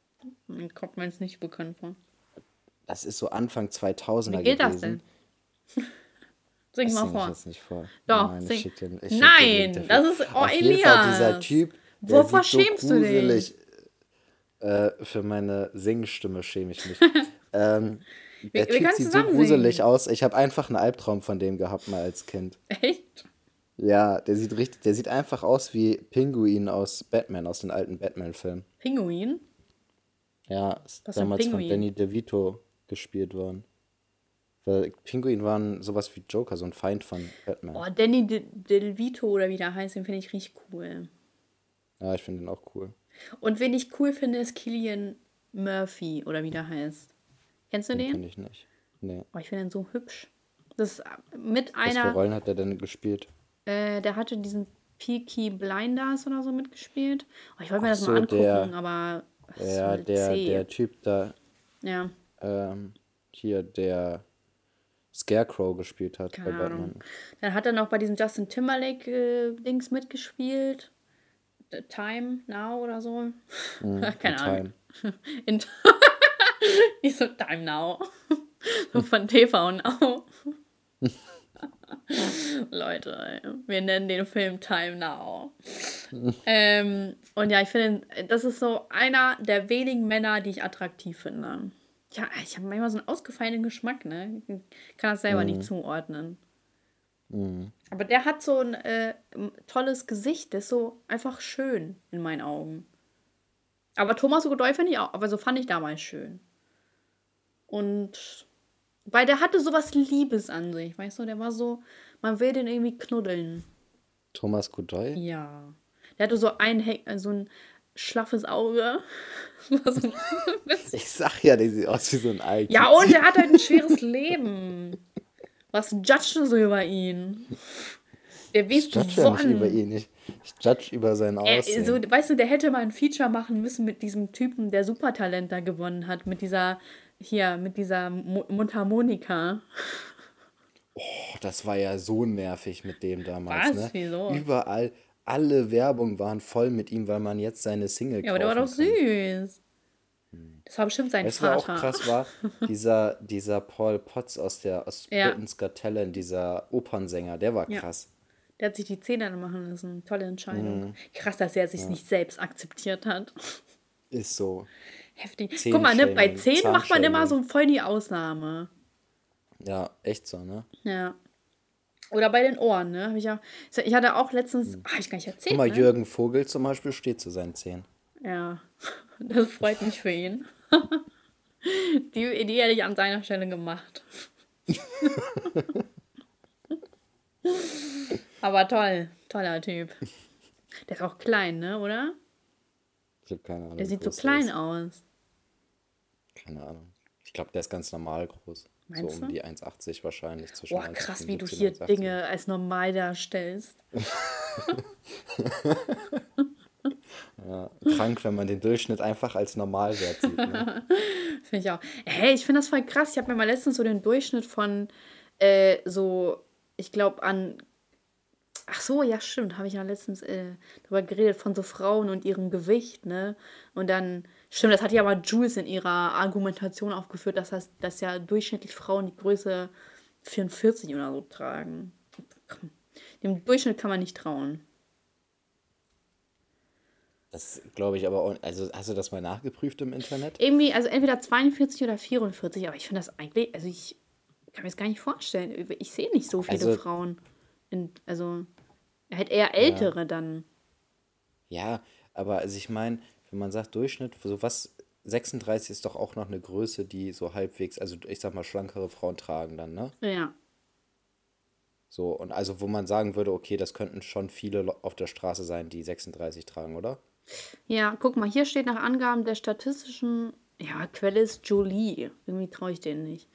Speaker 1: Mir kommt mir jetzt nicht bekannt vor.
Speaker 2: Das ist so Anfang 2000er
Speaker 1: Wie geht das
Speaker 2: gewesen.
Speaker 1: denn? Sing
Speaker 2: Das
Speaker 1: mal
Speaker 2: singe ich
Speaker 1: vor.
Speaker 2: jetzt nicht vor.
Speaker 1: Doch,
Speaker 2: Nein,
Speaker 1: sing.
Speaker 2: ich ich den
Speaker 1: Nein, das ist- oh,
Speaker 2: Auf jeden Fall dieser
Speaker 1: Elias.
Speaker 2: Typ, der
Speaker 1: Wovor
Speaker 2: sieht so
Speaker 1: schämst du dich?
Speaker 2: Äh, für meine Singstimme schäme ich mich. ähm, der
Speaker 1: wir
Speaker 2: Typ
Speaker 1: können
Speaker 2: sieht so gruselig
Speaker 1: singen.
Speaker 2: aus. Ich habe einfach einen Albtraum von dem gehabt mal als Kind.
Speaker 1: Echt?
Speaker 2: Ja, der sieht richtig, der sieht einfach aus wie Pinguin aus Batman, aus den alten Batman-Filmen.
Speaker 1: Pinguin?
Speaker 2: Ja, ist
Speaker 1: Was
Speaker 2: damals von? Danny DeVito gespielt worden. Weil Pinguin waren sowas wie Joker, so ein Feind von Batman.
Speaker 1: Oh, Danny De- DeVito oder wie der heißt, den finde ich richtig cool.
Speaker 2: Ja, ich finde den auch cool.
Speaker 1: Und wen ich cool finde, ist Killian Murphy oder wie der heißt. Kennst du
Speaker 2: Den
Speaker 1: den?
Speaker 2: kenne ich nicht. Nee.
Speaker 1: Oh, ich finde den so hübsch. Das ist mit
Speaker 2: Was für
Speaker 1: einer,
Speaker 2: Rollen hat er denn gespielt?
Speaker 1: Äh, der hatte diesen Peaky Blinders oder so mitgespielt. Oh, ich wollte mir
Speaker 2: Ach
Speaker 1: das
Speaker 2: so,
Speaker 1: mal angucken,
Speaker 2: der-
Speaker 1: aber
Speaker 2: Ja, der,
Speaker 1: zäh.
Speaker 2: der Typ da,
Speaker 1: Ja,
Speaker 2: ähm, hier, der Scarecrow gespielt hat
Speaker 1: keine
Speaker 2: bei
Speaker 1: Ahnung.
Speaker 2: Batman.
Speaker 1: Dann hat er noch bei diesem Justin Timberlake-Dings mitgespielt. The Time Now oder so.
Speaker 2: Mhm,
Speaker 1: keine
Speaker 2: in
Speaker 1: Ahnung.
Speaker 2: Time.
Speaker 1: In Nicht so Time Now. so von TV Now. Leute, wir nennen den Film Time Now. ähm, und ja, ich finde, das ist so einer der wenigen Männer, die ich attraktiv finde. Ja, ich habe manchmal so einen ausgefallenen Geschmack, ne? Ich kann das selber nicht zuordnen. Aber der hat so ein äh, tolles Gesicht, der ist so einfach schön in meinen Augen. Aber Thomas Godoy finde ich auch, aber so fand ich damals schön. Und weil der hatte sowas Liebes an sich, weißt du, der war so, man will den irgendwie knuddeln.
Speaker 2: Thomas Godoy?
Speaker 1: Ja. Der hatte so ein, He- äh, so ein schlaffes Auge. So
Speaker 2: Ich sag ja, der sieht aus wie so ein Alki.
Speaker 1: ja, und der hat halt ein schweres Leben. Was judgst du so über ihn? Der
Speaker 2: Ich
Speaker 1: weiß
Speaker 2: judge ja nicht über ihn. Ich, ich judge über sein
Speaker 1: Er,
Speaker 2: Aussehen.
Speaker 1: so, weißt du, der hätte mal ein Feature machen müssen mit diesem Typen, der Supertalent da gewonnen hat. Mit dieser, hier, mit dieser Mo Mundharmonika.
Speaker 2: Oh, das war ja so nervig mit dem damals,
Speaker 1: Was?
Speaker 2: ne?
Speaker 1: Wieso?
Speaker 2: Überall, alle Werbung waren voll mit ihm, weil man jetzt seine Single
Speaker 1: Ja, aber der war doch süß. Das war bestimmt sein
Speaker 2: Weißt du, wer auch
Speaker 1: Vater.
Speaker 2: krass war? Dieser, dieser Paul Potts aus der aus
Speaker 1: Ja.
Speaker 2: Britain's Got Talent, dieser Opernsänger, der war
Speaker 1: Ja.
Speaker 2: krass.
Speaker 1: Der hat sich die Zähne machen lassen. Tolle
Speaker 2: Mhm.
Speaker 1: Entscheidung. Krass, dass er sich nicht selbst akzeptiert hat.
Speaker 2: Ist so.
Speaker 1: Heftig. Guck mal, ne, bei
Speaker 2: Zähnshaming,
Speaker 1: 10 macht man immer so voll die Ausnahme.
Speaker 2: Ja, echt so, ne?
Speaker 1: Ja. Oder bei den Ohren, ne? Ich, ja, ich hatte auch letztens, ah, hab ich gar nicht erzählt.
Speaker 2: Guck mal,
Speaker 1: ne?
Speaker 2: Jürgen Vogel zum Beispiel steht zu seinen Zähnen.
Speaker 1: Ja, das freut mich für ihn. Die, die hätte ich an seiner Stelle gemacht. Aber toll, toller Typ. Der ist auch klein, ne, oder?
Speaker 2: Ich habe keine Ahnung.
Speaker 1: Der sieht so klein
Speaker 2: ist.
Speaker 1: aus.
Speaker 2: Keine Ahnung. Ich glaube, der ist ganz normal groß.
Speaker 1: Meinst
Speaker 2: so um
Speaker 1: du?
Speaker 2: die 1,80 wahrscheinlich. Zwischen
Speaker 1: Boah, krass, wie du
Speaker 2: 1,75
Speaker 1: hier
Speaker 2: und 1,80.
Speaker 1: Dinge als normal darstellst.
Speaker 2: Ja, krank, wenn man den Durchschnitt einfach als Normalwert sieht. Ne?
Speaker 1: Finde ich auch. Hey, ich finde das voll krass. Ich habe mir mal letztens so den Durchschnitt von äh, so, ich glaube an. Ach so, ja, stimmt. Habe ich ja letztens äh, darüber geredet, von so Frauen und ihrem Gewicht, ne? Und dann, stimmt, das hat ja aber Jules in ihrer Argumentation aufgeführt, dass, das, dass ja durchschnittlich Frauen die Größe 44 oder so tragen. Dem Durchschnitt kann man nicht trauen.
Speaker 2: Das glaube ich aber auch. Also, hast du das mal nachgeprüft im Internet?
Speaker 1: Irgendwie, also entweder 42 oder 44, aber ich finde das eigentlich, also ich kann mir das gar nicht vorstellen. Ich sehe nicht so viele
Speaker 2: Also-
Speaker 1: Frauen. In, also, halt eher ältere dann.
Speaker 2: Ja, aber also ich meine, wenn man sagt Durchschnitt, so was 36 ist doch auch noch eine Größe, die so halbwegs, also ich sag mal, schlankere Frauen tragen dann, ne?
Speaker 1: Ja.
Speaker 2: So, und also wo man sagen würde, okay, das könnten schon viele auf der Straße sein, die 36 tragen, oder?
Speaker 1: Ja, guck mal, hier steht nach Angaben der statistischen, ja, Quelle ist Jolie. Irgendwie traue ich denen nicht.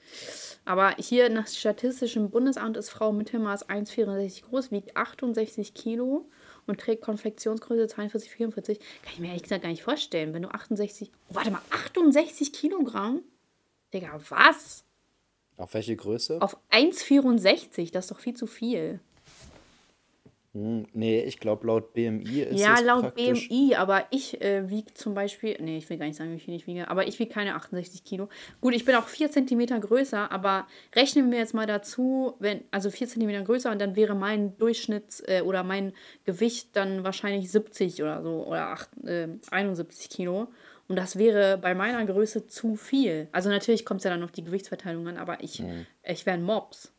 Speaker 1: Aber hier nach Statistischem Bundesamt ist Frau Mittelmaß 1,64 groß, wiegt 68 Kilo und trägt Konfektionsgröße 42, 44. Kann ich mir ehrlich gesagt gar nicht vorstellen. Wenn du 68, oh, warte mal, 68 Kilogramm? Digga, was?
Speaker 2: Auf welche Größe?
Speaker 1: Auf 1,64, das ist doch viel zu viel.
Speaker 2: Hm, nee, ich glaube laut BMI ist
Speaker 1: Ja,
Speaker 2: es
Speaker 1: laut
Speaker 2: praktisch.
Speaker 1: BMI, aber ich äh, wiege zum Beispiel, nee, ich will gar nicht sagen, wie viel ich wiege, aber ich wiege keine 68 Kilo. Gut, ich bin auch 4 cm größer, aber rechnen wir jetzt mal dazu, wenn, also 4 cm größer und dann wäre mein Durchschnitts- äh, oder mein Gewicht dann wahrscheinlich 70 oder so oder 8, äh, 71 Kilo. Und das wäre bei meiner Größe zu viel. Also natürlich kommt es ja dann auf die Gewichtsverteilung an, aber ich, ich wäre ein Mops.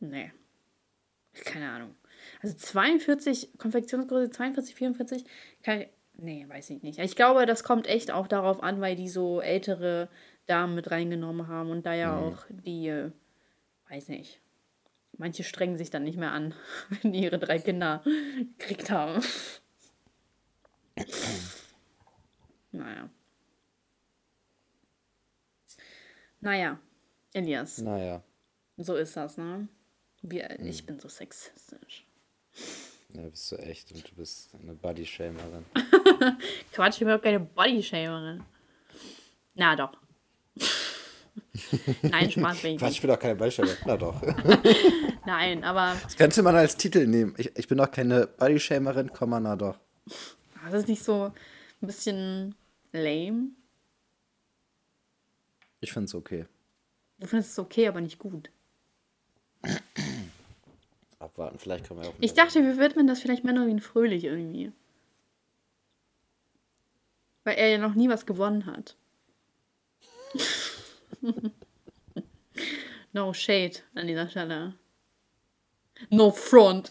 Speaker 1: Nee. Keine Ahnung. Also 42, Konfektionsgröße 42, 44, kann ich, nee, weiß ich nicht. Ich glaube, das kommt echt auch darauf an, weil die so ältere Damen mit reingenommen haben und da ja auch die, äh, weiß nicht, manche strengen sich dann nicht mehr an, wenn die ihre drei Kinder gekriegt haben. naja. Naja, Elias.
Speaker 2: Naja,
Speaker 1: So ist das, ne? Wir, Ich bin so sexistisch.
Speaker 2: ja, bist du echt und du bist eine Bodyshamerin.
Speaker 1: Quatsch, ich bin überhaupt keine Bodyshamerin. Na doch. Nein, Spaß bin ich
Speaker 2: Quatsch, ich bin doch keine Bodyshamerin. Na doch.
Speaker 1: Nein, aber
Speaker 2: Das könnte man als Titel nehmen. Ich, ich bin doch keine Bodyshamerin, na doch.
Speaker 1: das ist nicht so ein bisschen lame.
Speaker 2: Ich finde es okay.
Speaker 1: Du findest es okay, aber nicht gut.
Speaker 2: Abwarten, vielleicht können wir auch.
Speaker 1: Ich dachte, wir widmen das vielleicht Menowin Fröhlich irgendwie. Weil er ja noch nie was gewonnen hat. no shade an dieser Stelle. No front.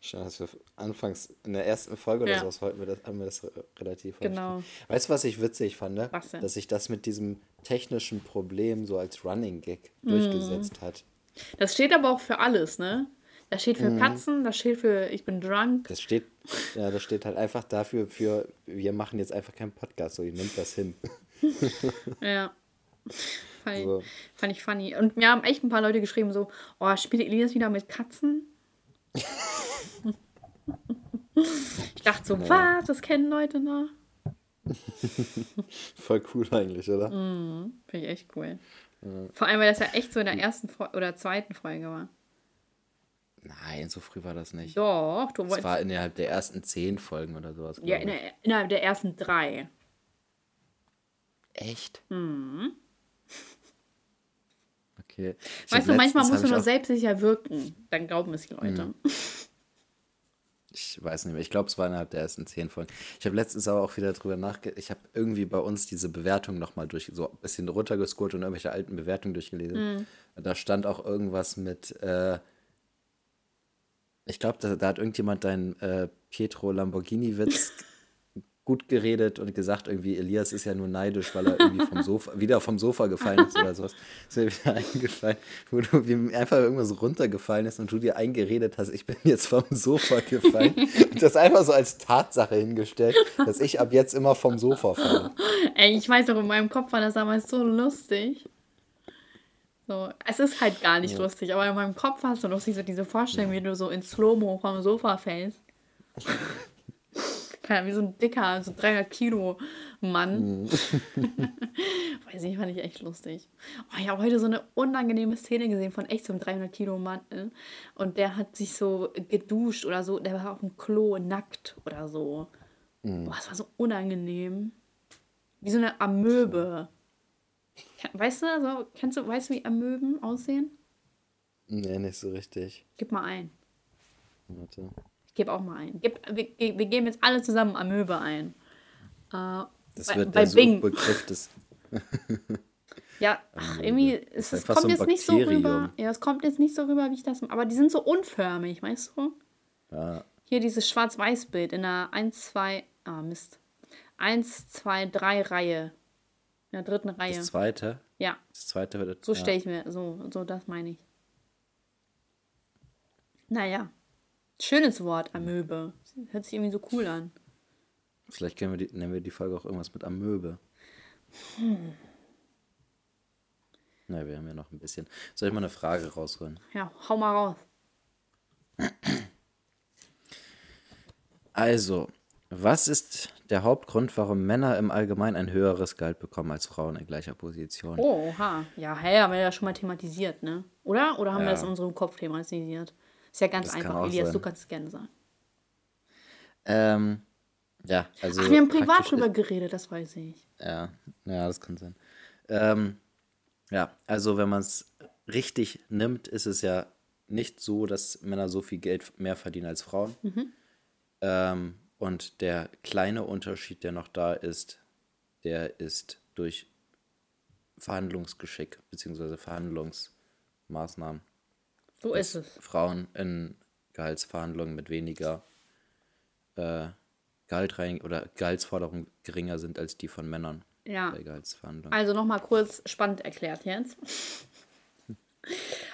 Speaker 2: Schon, dass wir anfangs in der ersten Folge oder sowas wollten wir das, haben wir das re- relativ
Speaker 1: Genau.
Speaker 2: Weißt du, was ich witzig fand? ne?
Speaker 1: Was denn?
Speaker 2: Dass sich das mit diesem technischen Problem so als Running Gag
Speaker 1: Mhm.
Speaker 2: durchgesetzt hat.
Speaker 1: Das steht aber auch für alles, ne? Das steht für Katzen, das steht für ich bin drunk.
Speaker 2: Das steht, ja, das steht halt einfach dafür, für wir machen jetzt einfach keinen Podcast, so ihr nimmt das hin.
Speaker 1: Ja. Fand, ich,
Speaker 2: So.
Speaker 1: fand ich funny. Und mir haben echt ein paar Leute geschrieben, so, oh, spielt Elias wieder mit Katzen? ich dachte so, was? Das kennen Leute noch?
Speaker 2: Voll cool eigentlich, oder?
Speaker 1: Finde ich echt cool. Vor allem, weil das ja echt so in der ersten Fol oder zweiten Folge war.
Speaker 2: Nein, so früh war das nicht.
Speaker 1: Doch, du
Speaker 2: Es
Speaker 1: wolltest.
Speaker 2: war innerhalb der ersten zehn Folgen oder sowas.
Speaker 1: Ja,
Speaker 2: glaub
Speaker 1: in der, innerhalb der ersten drei.
Speaker 2: Echt?
Speaker 1: Mhm.
Speaker 2: Okay. Ich
Speaker 1: Weißt du, manchmal musst du nur selbstsicher wirken. Dann glauben es die Leute.
Speaker 2: Mhm. Ich weiß nicht mehr. Ich glaube, es war innerhalb der ersten zehn Folgen. Ich habe letztens aber auch wieder drüber nachgedacht. Ich habe irgendwie bei uns diese Bewertung nochmal durch, so ein bisschen runtergescrollt und irgendwelche alten Bewertungen durchgelesen.
Speaker 1: Mhm.
Speaker 2: Da stand auch irgendwas mit, äh, ich glaube, da, da hat irgendjemand deinen äh, Pietro Lamborghini-Witz gut geredet und gesagt, irgendwie, Elias ist ja nur neidisch, weil er irgendwie vom Sofa, wieder vom Sofa gefallen ist oder sowas. Ist mir wieder eingefallen, wo du wie einfach irgendwas runtergefallen ist und du dir eingeredet hast, ich bin jetzt vom Sofa gefallen. und das einfach so als Tatsache hingestellt, dass ich ab jetzt immer vom Sofa falle.
Speaker 1: Ey, ich weiß doch, in meinem Kopf war das damals so lustig. So, es ist halt gar nicht lustig, aber in meinem Kopf hast du lustig so diese Vorstellung, wie du so in Slow-Mo vom Sofa fällst. Wie so ein dicker, so 300 Kilo Mann. Weiß nicht, fand ich echt lustig. Oh, ich habe heute so eine unangenehme Szene gesehen von echt so einem 300 Kilo Mann. ne? Und der hat sich so geduscht oder so, der war auf dem Klo nackt oder so. Boah, es war so unangenehm. Wie so eine Amöbe. Weißt du, so, kennst du, weißt du, wie Amöben aussehen?
Speaker 2: Nee, nicht so richtig.
Speaker 1: Gib mal ein.
Speaker 2: Warte.
Speaker 1: Ich gebe auch mal ein. Gib, wir, wir geben jetzt alle zusammen Amöbe ein. Äh,
Speaker 2: Das
Speaker 1: bei,
Speaker 2: wird
Speaker 1: bei
Speaker 2: der
Speaker 1: Bing.
Speaker 2: Suchbegriff des.
Speaker 1: Ja, ach, irgendwie, es, es kommt
Speaker 2: so
Speaker 1: jetzt nicht so rüber. Ja, es kommt jetzt nicht so rüber, wie ich das. Aber die sind so unförmig, weißt du?
Speaker 2: Ja,
Speaker 1: Hier dieses Schwarz-Weiß-Bild in der 1, 2, ah Mist. 1, 2, 3 Reihe. In der dritten Reihe.
Speaker 2: das zweite.
Speaker 1: Ja,
Speaker 2: Das zweite wird.
Speaker 1: so
Speaker 2: ja.
Speaker 1: stelle ich mir, so, so das meine ich. Naja. Schönes Wort, Amöbe. Hört sich irgendwie so cool an.
Speaker 2: Vielleicht können wir die, nennen wir die Folge auch irgendwas mit Amöbe.
Speaker 1: Hm.
Speaker 2: Na, wir haben ja noch ein bisschen. Soll ich mal eine Frage rausholen?
Speaker 1: Ja, hau mal raus.
Speaker 2: Also, was ist der Hauptgrund, warum Männer im Allgemeinen ein höheres Gehalt bekommen als Frauen in gleicher Position?
Speaker 1: Oh, oha. Ja, hä, haben wir ja schon mal thematisiert, ne? Oder? Oder haben wir
Speaker 2: Ja.
Speaker 1: das in unserem Kopf thematisiert? Ist ja ganz
Speaker 2: Das
Speaker 1: einfach. Elias,
Speaker 2: sein.
Speaker 1: du kannst es gerne sagen.
Speaker 2: Ähm, ja, also.
Speaker 1: Ach, wir haben privat drüber geredet, das weiß ich.
Speaker 2: Ja, ja, das kann sein. Ähm, ja, also wenn man es richtig nimmt, ist es ja nicht so, dass Männer so viel Geld mehr verdienen als Frauen. Ähm, und der kleine Unterschied, der noch da ist, der ist durch Verhandlungsgeschick bzw. Verhandlungsmaßnahmen.
Speaker 1: So ist es.
Speaker 2: Frauen in Gehaltsverhandlungen mit weniger äh, Gehalt rein oder Gehaltsforderungen geringer sind als die von Männern
Speaker 1: Ja.
Speaker 2: bei Gehaltsverhandlungen.
Speaker 1: Also nochmal kurz spannend erklärt jetzt.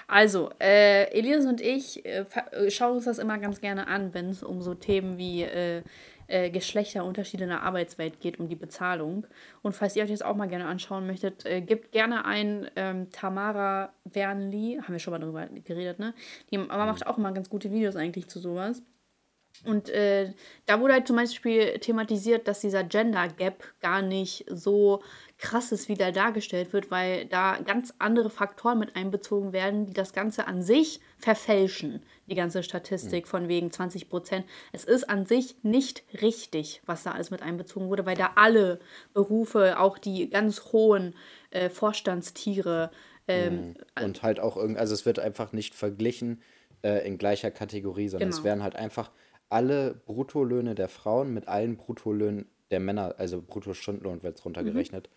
Speaker 1: Also, äh, Elias und ich äh, äh, schauen uns das immer ganz gerne an, wenn es um so Themen wie äh, äh, Geschlechterunterschiede in der Arbeitswelt geht, um die Bezahlung. Und falls ihr euch das auch mal gerne anschauen möchtet, äh, gebt gerne ein ähm, Tamara Wernli, haben wir schon mal darüber geredet, ne? Die aber macht auch immer ganz gute Videos eigentlich zu sowas. Und äh, da wurde halt zum Beispiel thematisiert, dass dieser Gender Gap gar nicht so krass ist, wie der dargestellt wird, weil da ganz andere Faktoren mit einbezogen werden, die das Ganze an sich verfälschen, die ganze Statistik von wegen 20 Prozent. Es ist an sich nicht richtig, was da alles mit einbezogen wurde, weil da alle Berufe, auch die ganz hohen äh, Vorstandstiere, ähm,
Speaker 2: Und halt auch irgend, also es wird einfach nicht verglichen äh, in gleicher Kategorie, sondern es
Speaker 1: Genau.
Speaker 2: werden halt einfach alle Bruttolöhne der Frauen mit allen Bruttolöhnen der Männer, also Bruttostundenlohn wird runtergerechnet,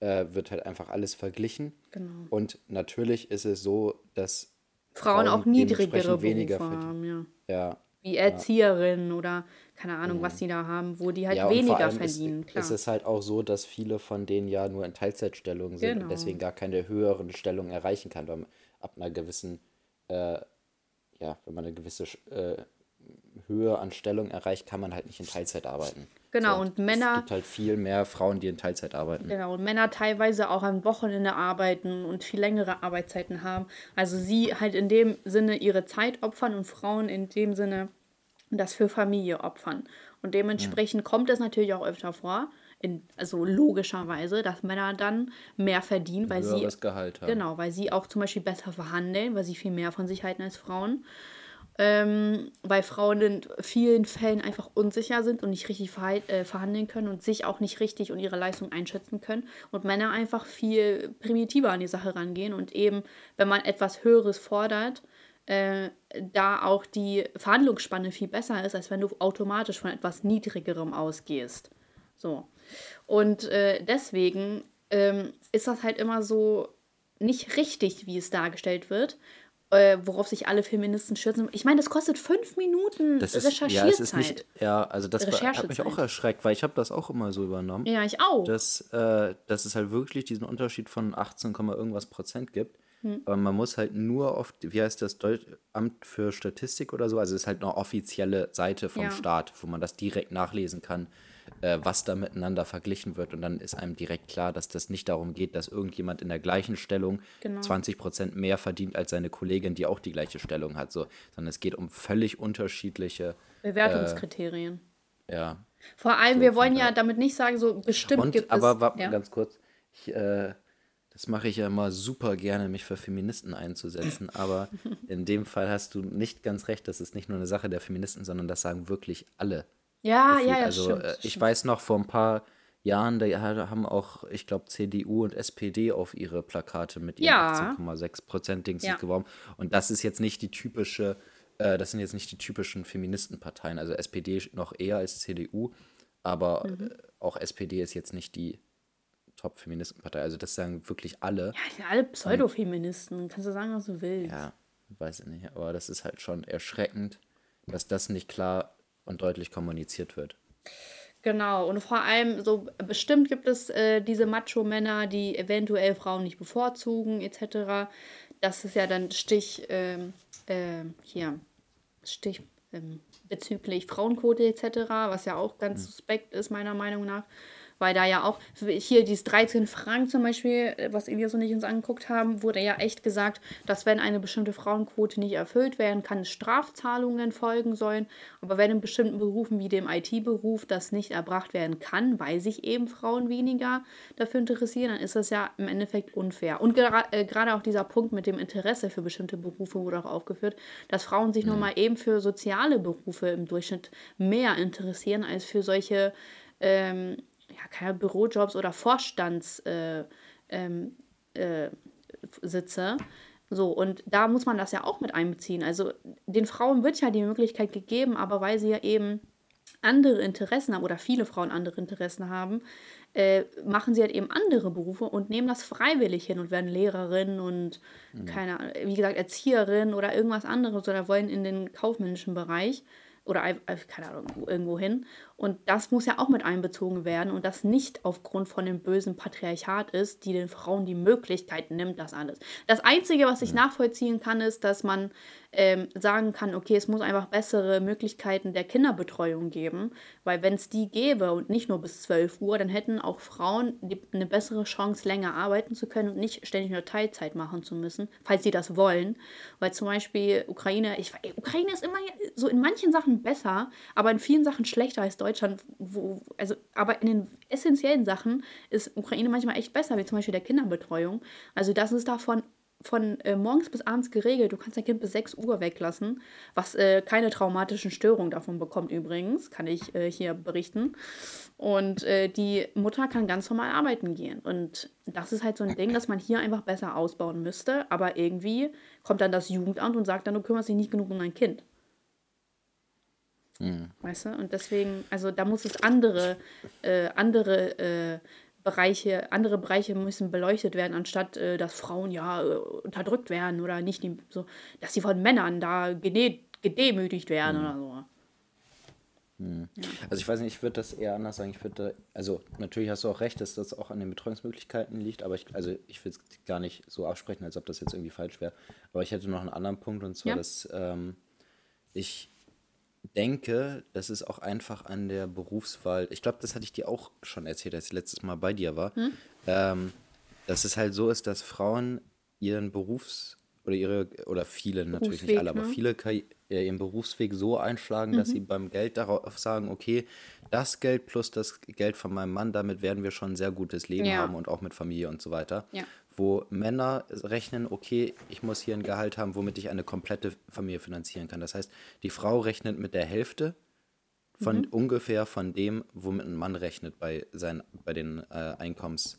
Speaker 2: äh, wird halt einfach alles verglichen.
Speaker 1: Genau.
Speaker 2: Und natürlich ist es so, dass
Speaker 1: Frauen auch niedrigere Berufe haben, ja.
Speaker 2: Ja.
Speaker 1: wie Erzieherinnen oder keine Ahnung, was die da haben, wo die halt
Speaker 2: Ja,
Speaker 1: weniger verdienen,
Speaker 2: ist,
Speaker 1: klar.
Speaker 2: ist es halt auch so, dass viele von denen ja nur in Teilzeitstellungen sind
Speaker 1: Genau.
Speaker 2: und deswegen gar keine höheren Stellungen erreichen kann, weil man ab einer gewissen, äh, ja, wenn man eine gewisse äh, Höhe an Stellung erreicht, kann man halt nicht in Teilzeit arbeiten.
Speaker 1: Genau,
Speaker 2: So,
Speaker 1: und
Speaker 2: Es
Speaker 1: Männer,
Speaker 2: gibt halt viel mehr Frauen, die in Teilzeit arbeiten.
Speaker 1: genau, und Männer teilweise auch am Wochenende arbeiten und viel längere Arbeitszeiten haben. Also sie halt in dem Sinne ihre Zeit opfern und Frauen in dem Sinne das für Familie opfern. Und dementsprechend kommt es natürlich auch öfter vor, in, also logischerweise, dass Männer dann mehr verdienen, weil sie
Speaker 2: Gehalt haben.
Speaker 1: Genau, weil sie auch zum Beispiel besser verhandeln, weil sie viel mehr von sich halten als Frauen. Ähm, weil Frauen in vielen Fällen einfach unsicher sind und nicht richtig äh, verhandeln können und sich auch nicht richtig und ihre Leistung einschätzen können. Und Männer einfach viel primitiver an die Sache rangehen und eben, wenn man etwas Höheres fordert, äh, da auch die Verhandlungsspanne viel besser ist, als wenn du automatisch von etwas Niedrigerem ausgehst. So. Und äh, deswegen ähm, ist das halt immer so nicht richtig, wie es dargestellt wird, äh, worauf sich alle Feministen stürzen. Ich meine, das kostet fünf Minuten
Speaker 2: Das ist, ja,
Speaker 1: Recherchierzeit.
Speaker 2: es ist nicht, ja, also das hat mich auch erschreckt, weil ich habe das auch immer so übernommen,
Speaker 1: Ja, ich auch.
Speaker 2: dass, äh, dass es halt wirklich diesen Unterschied von 18, Komma irgendwas Prozent gibt.
Speaker 1: Hm.
Speaker 2: Aber man muss halt nur auf, wie heißt das, Deut Amt für Statistik oder so, also es ist halt eine offizielle Seite vom
Speaker 1: Ja.
Speaker 2: Staat, wo man das direkt nachlesen kann, äh, was da miteinander verglichen wird. Und dann ist einem direkt klar, dass das nicht darum geht, dass irgendjemand in der gleichen Stellung
Speaker 1: Genau.
Speaker 2: 20 Prozent mehr verdient als seine Kollegin, die auch die gleiche Stellung hat, so, sondern es geht um völlig unterschiedliche,
Speaker 1: Bewertungskriterien.
Speaker 2: ja,
Speaker 1: Vor allem, wir wollen ja damit nicht sagen, so bestimmt
Speaker 2: Und,
Speaker 1: gibt
Speaker 2: aber
Speaker 1: es.
Speaker 2: wa-
Speaker 1: ja.
Speaker 2: ganz kurz, ich, äh, das mache ich ja immer super gerne, mich für Feministen einzusetzen, aber in dem Fall hast du nicht ganz recht, das ist nicht nur eine Sache der Feministen, sondern das sagen wirklich alle.
Speaker 1: Ja,
Speaker 2: gefühlt.
Speaker 1: ja, ja,
Speaker 2: also
Speaker 1: stimmt.
Speaker 2: äh, ich
Speaker 1: stimmt.
Speaker 2: weiß noch vor ein paar Jahren, da haben auch, ich glaube, CDU und SPD auf ihre Plakate mit ihren
Speaker 1: Ja.
Speaker 2: 18,6 Prozent Dings
Speaker 1: Ja.
Speaker 2: geworben. Und das ist jetzt nicht die typische, äh, das sind jetzt nicht die typischen Feministenparteien. Also SPD noch eher als CDU, aber
Speaker 1: Mhm.
Speaker 2: äh, auch SPD ist jetzt nicht die Top-Feministenpartei. Also das sagen wirklich alle.
Speaker 1: Ja, sind alle Pseudofeministen. Kannst du sagen, was du willst.
Speaker 2: Ja, weiß ich nicht. Aber das ist halt schon erschreckend, dass das nicht klar und deutlich kommuniziert wird.
Speaker 1: Genau, und vor allem so bestimmt gibt es äh, diese Macho-Männer, die eventuell Frauen nicht bevorzugen, etc. Das ist ja dann Stich, ähm, ähm, hier, Stich ähm, bezüglich Frauenquote etc., was ja auch ganz suspekt ist, meiner Meinung nach. Weil da ja auch, hier dieses 13 Franken zum Beispiel, äh, was Elias und ich uns angeguckt haben, wurde ja echt gesagt, dass wenn eine bestimmte Frauenquote nicht erfüllt werden kann, Strafzahlungen folgen sollen. Aber wenn in bestimmten Berufen wie dem IT-Beruf das nicht erbracht werden kann, weil sich eben Frauen weniger dafür interessieren, dann ist das ja im Endeffekt unfair. Und äh, gerade auch dieser Punkt mit dem Interesse für bestimmte Berufe wurde auch aufgeführt, dass Frauen sich nun mal eben für soziale Berufe im Durchschnitt mehr interessieren als für solche ähm, ja, keine Bürojobs oder Vorstandssitze. Äh, ähm, äh, so, und da muss man das ja auch mit einbeziehen. Also den Frauen wird ja die Möglichkeit gegeben, aber weil sie ja eben andere Interessen haben oder viele Frauen andere Interessen haben, äh, machen sie halt eben andere Berufe und nehmen das freiwillig hin und werden Lehrerin und keine Ahnung, wie gesagt, Erzieherin oder irgendwas anderes oder wollen in den kaufmännischen Bereich oder ein- keine Ahnung, irgendwo hin. Und das muss ja auch mit einbezogen werden und das nicht aufgrund von dem bösen Patriarchat ist, die den Frauen die Möglichkeit nimmt, das alles. Das Einzige, was ich nachvollziehen kann, ist, dass man ähm, sagen kann, okay, es muss einfach bessere Möglichkeiten der Kinderbetreuung geben, weil wenn es die gäbe und nicht nur bis 12 Uhr, dann hätten auch Frauen die, eine bessere Chance, länger arbeiten zu können und nicht ständig nur Teilzeit machen zu müssen, falls sie das wollen. Weil zum Beispiel Ukraine, ich, Ukraine ist immer so in manchen Sachen besser, aber in vielen Sachen schlechter als Deutschland. Wo, also, aber in den essentiellen Sachen ist Ukraine manchmal echt besser, wie zum Beispiel der Kinderbetreuung. Also das ist davon von äh, morgens bis abends geregelt. Du kannst dein Kind bis 6 Uhr weglassen, was äh, keine traumatischen Störungen davon bekommt übrigens, kann ich äh, hier berichten. Und äh, die Mutter kann ganz normal arbeiten gehen. Und das ist halt so ein Ding, das man hier einfach besser ausbauen müsste. Aber irgendwie kommt dann das Jugendamt und sagt dann, du kümmerst dich nicht genug um dein Kind. Weißt du? Und deswegen, also da muss es andere, äh, andere äh, Bereiche, andere Bereiche müssen beleuchtet werden, anstatt äh, dass Frauen ja äh, unterdrückt werden oder nicht die, so, dass sie von Männern da gedemütigt werden oder so.
Speaker 2: Also ich weiß nicht, ich würde das eher anders sagen. Ich würde, also natürlich hast du auch recht, dass das auch an den Betreuungsmöglichkeiten liegt, aber ich, also ich will es gar nicht so absprechen, als ob das jetzt irgendwie falsch wäre. Aber ich hätte noch einen anderen Punkt und zwar,
Speaker 1: Ja.
Speaker 2: dass ähm, ich denke, das ist auch einfach an der Berufswahl. Ich glaube, das hatte ich dir auch schon erzählt, als ich letztes Mal bei dir war.
Speaker 1: Hm?
Speaker 2: Ähm, dass es halt so ist, dass Frauen ihren Berufs- oder ihre, oder viele natürlich nicht
Speaker 1: Berufsweg,
Speaker 2: alle, aber
Speaker 1: ne?
Speaker 2: viele äh, ihren Berufsweg so einschlagen, dass sie
Speaker 1: Mhm.
Speaker 2: beim Geld darauf sagen, okay, das Geld plus das Geld von meinem Mann, damit werden wir schon ein sehr gutes Leben
Speaker 1: Ja.
Speaker 2: haben und auch mit Familie und so weiter.
Speaker 1: Ja.
Speaker 2: Wo Männer rechnen, okay, ich muss hier ein Gehalt haben, womit ich eine komplette Familie finanzieren kann. Das heißt, die Frau rechnet mit der Hälfte von
Speaker 1: Mhm.
Speaker 2: ungefähr von dem, womit ein Mann rechnet bei, seinen, bei den äh, Einkommens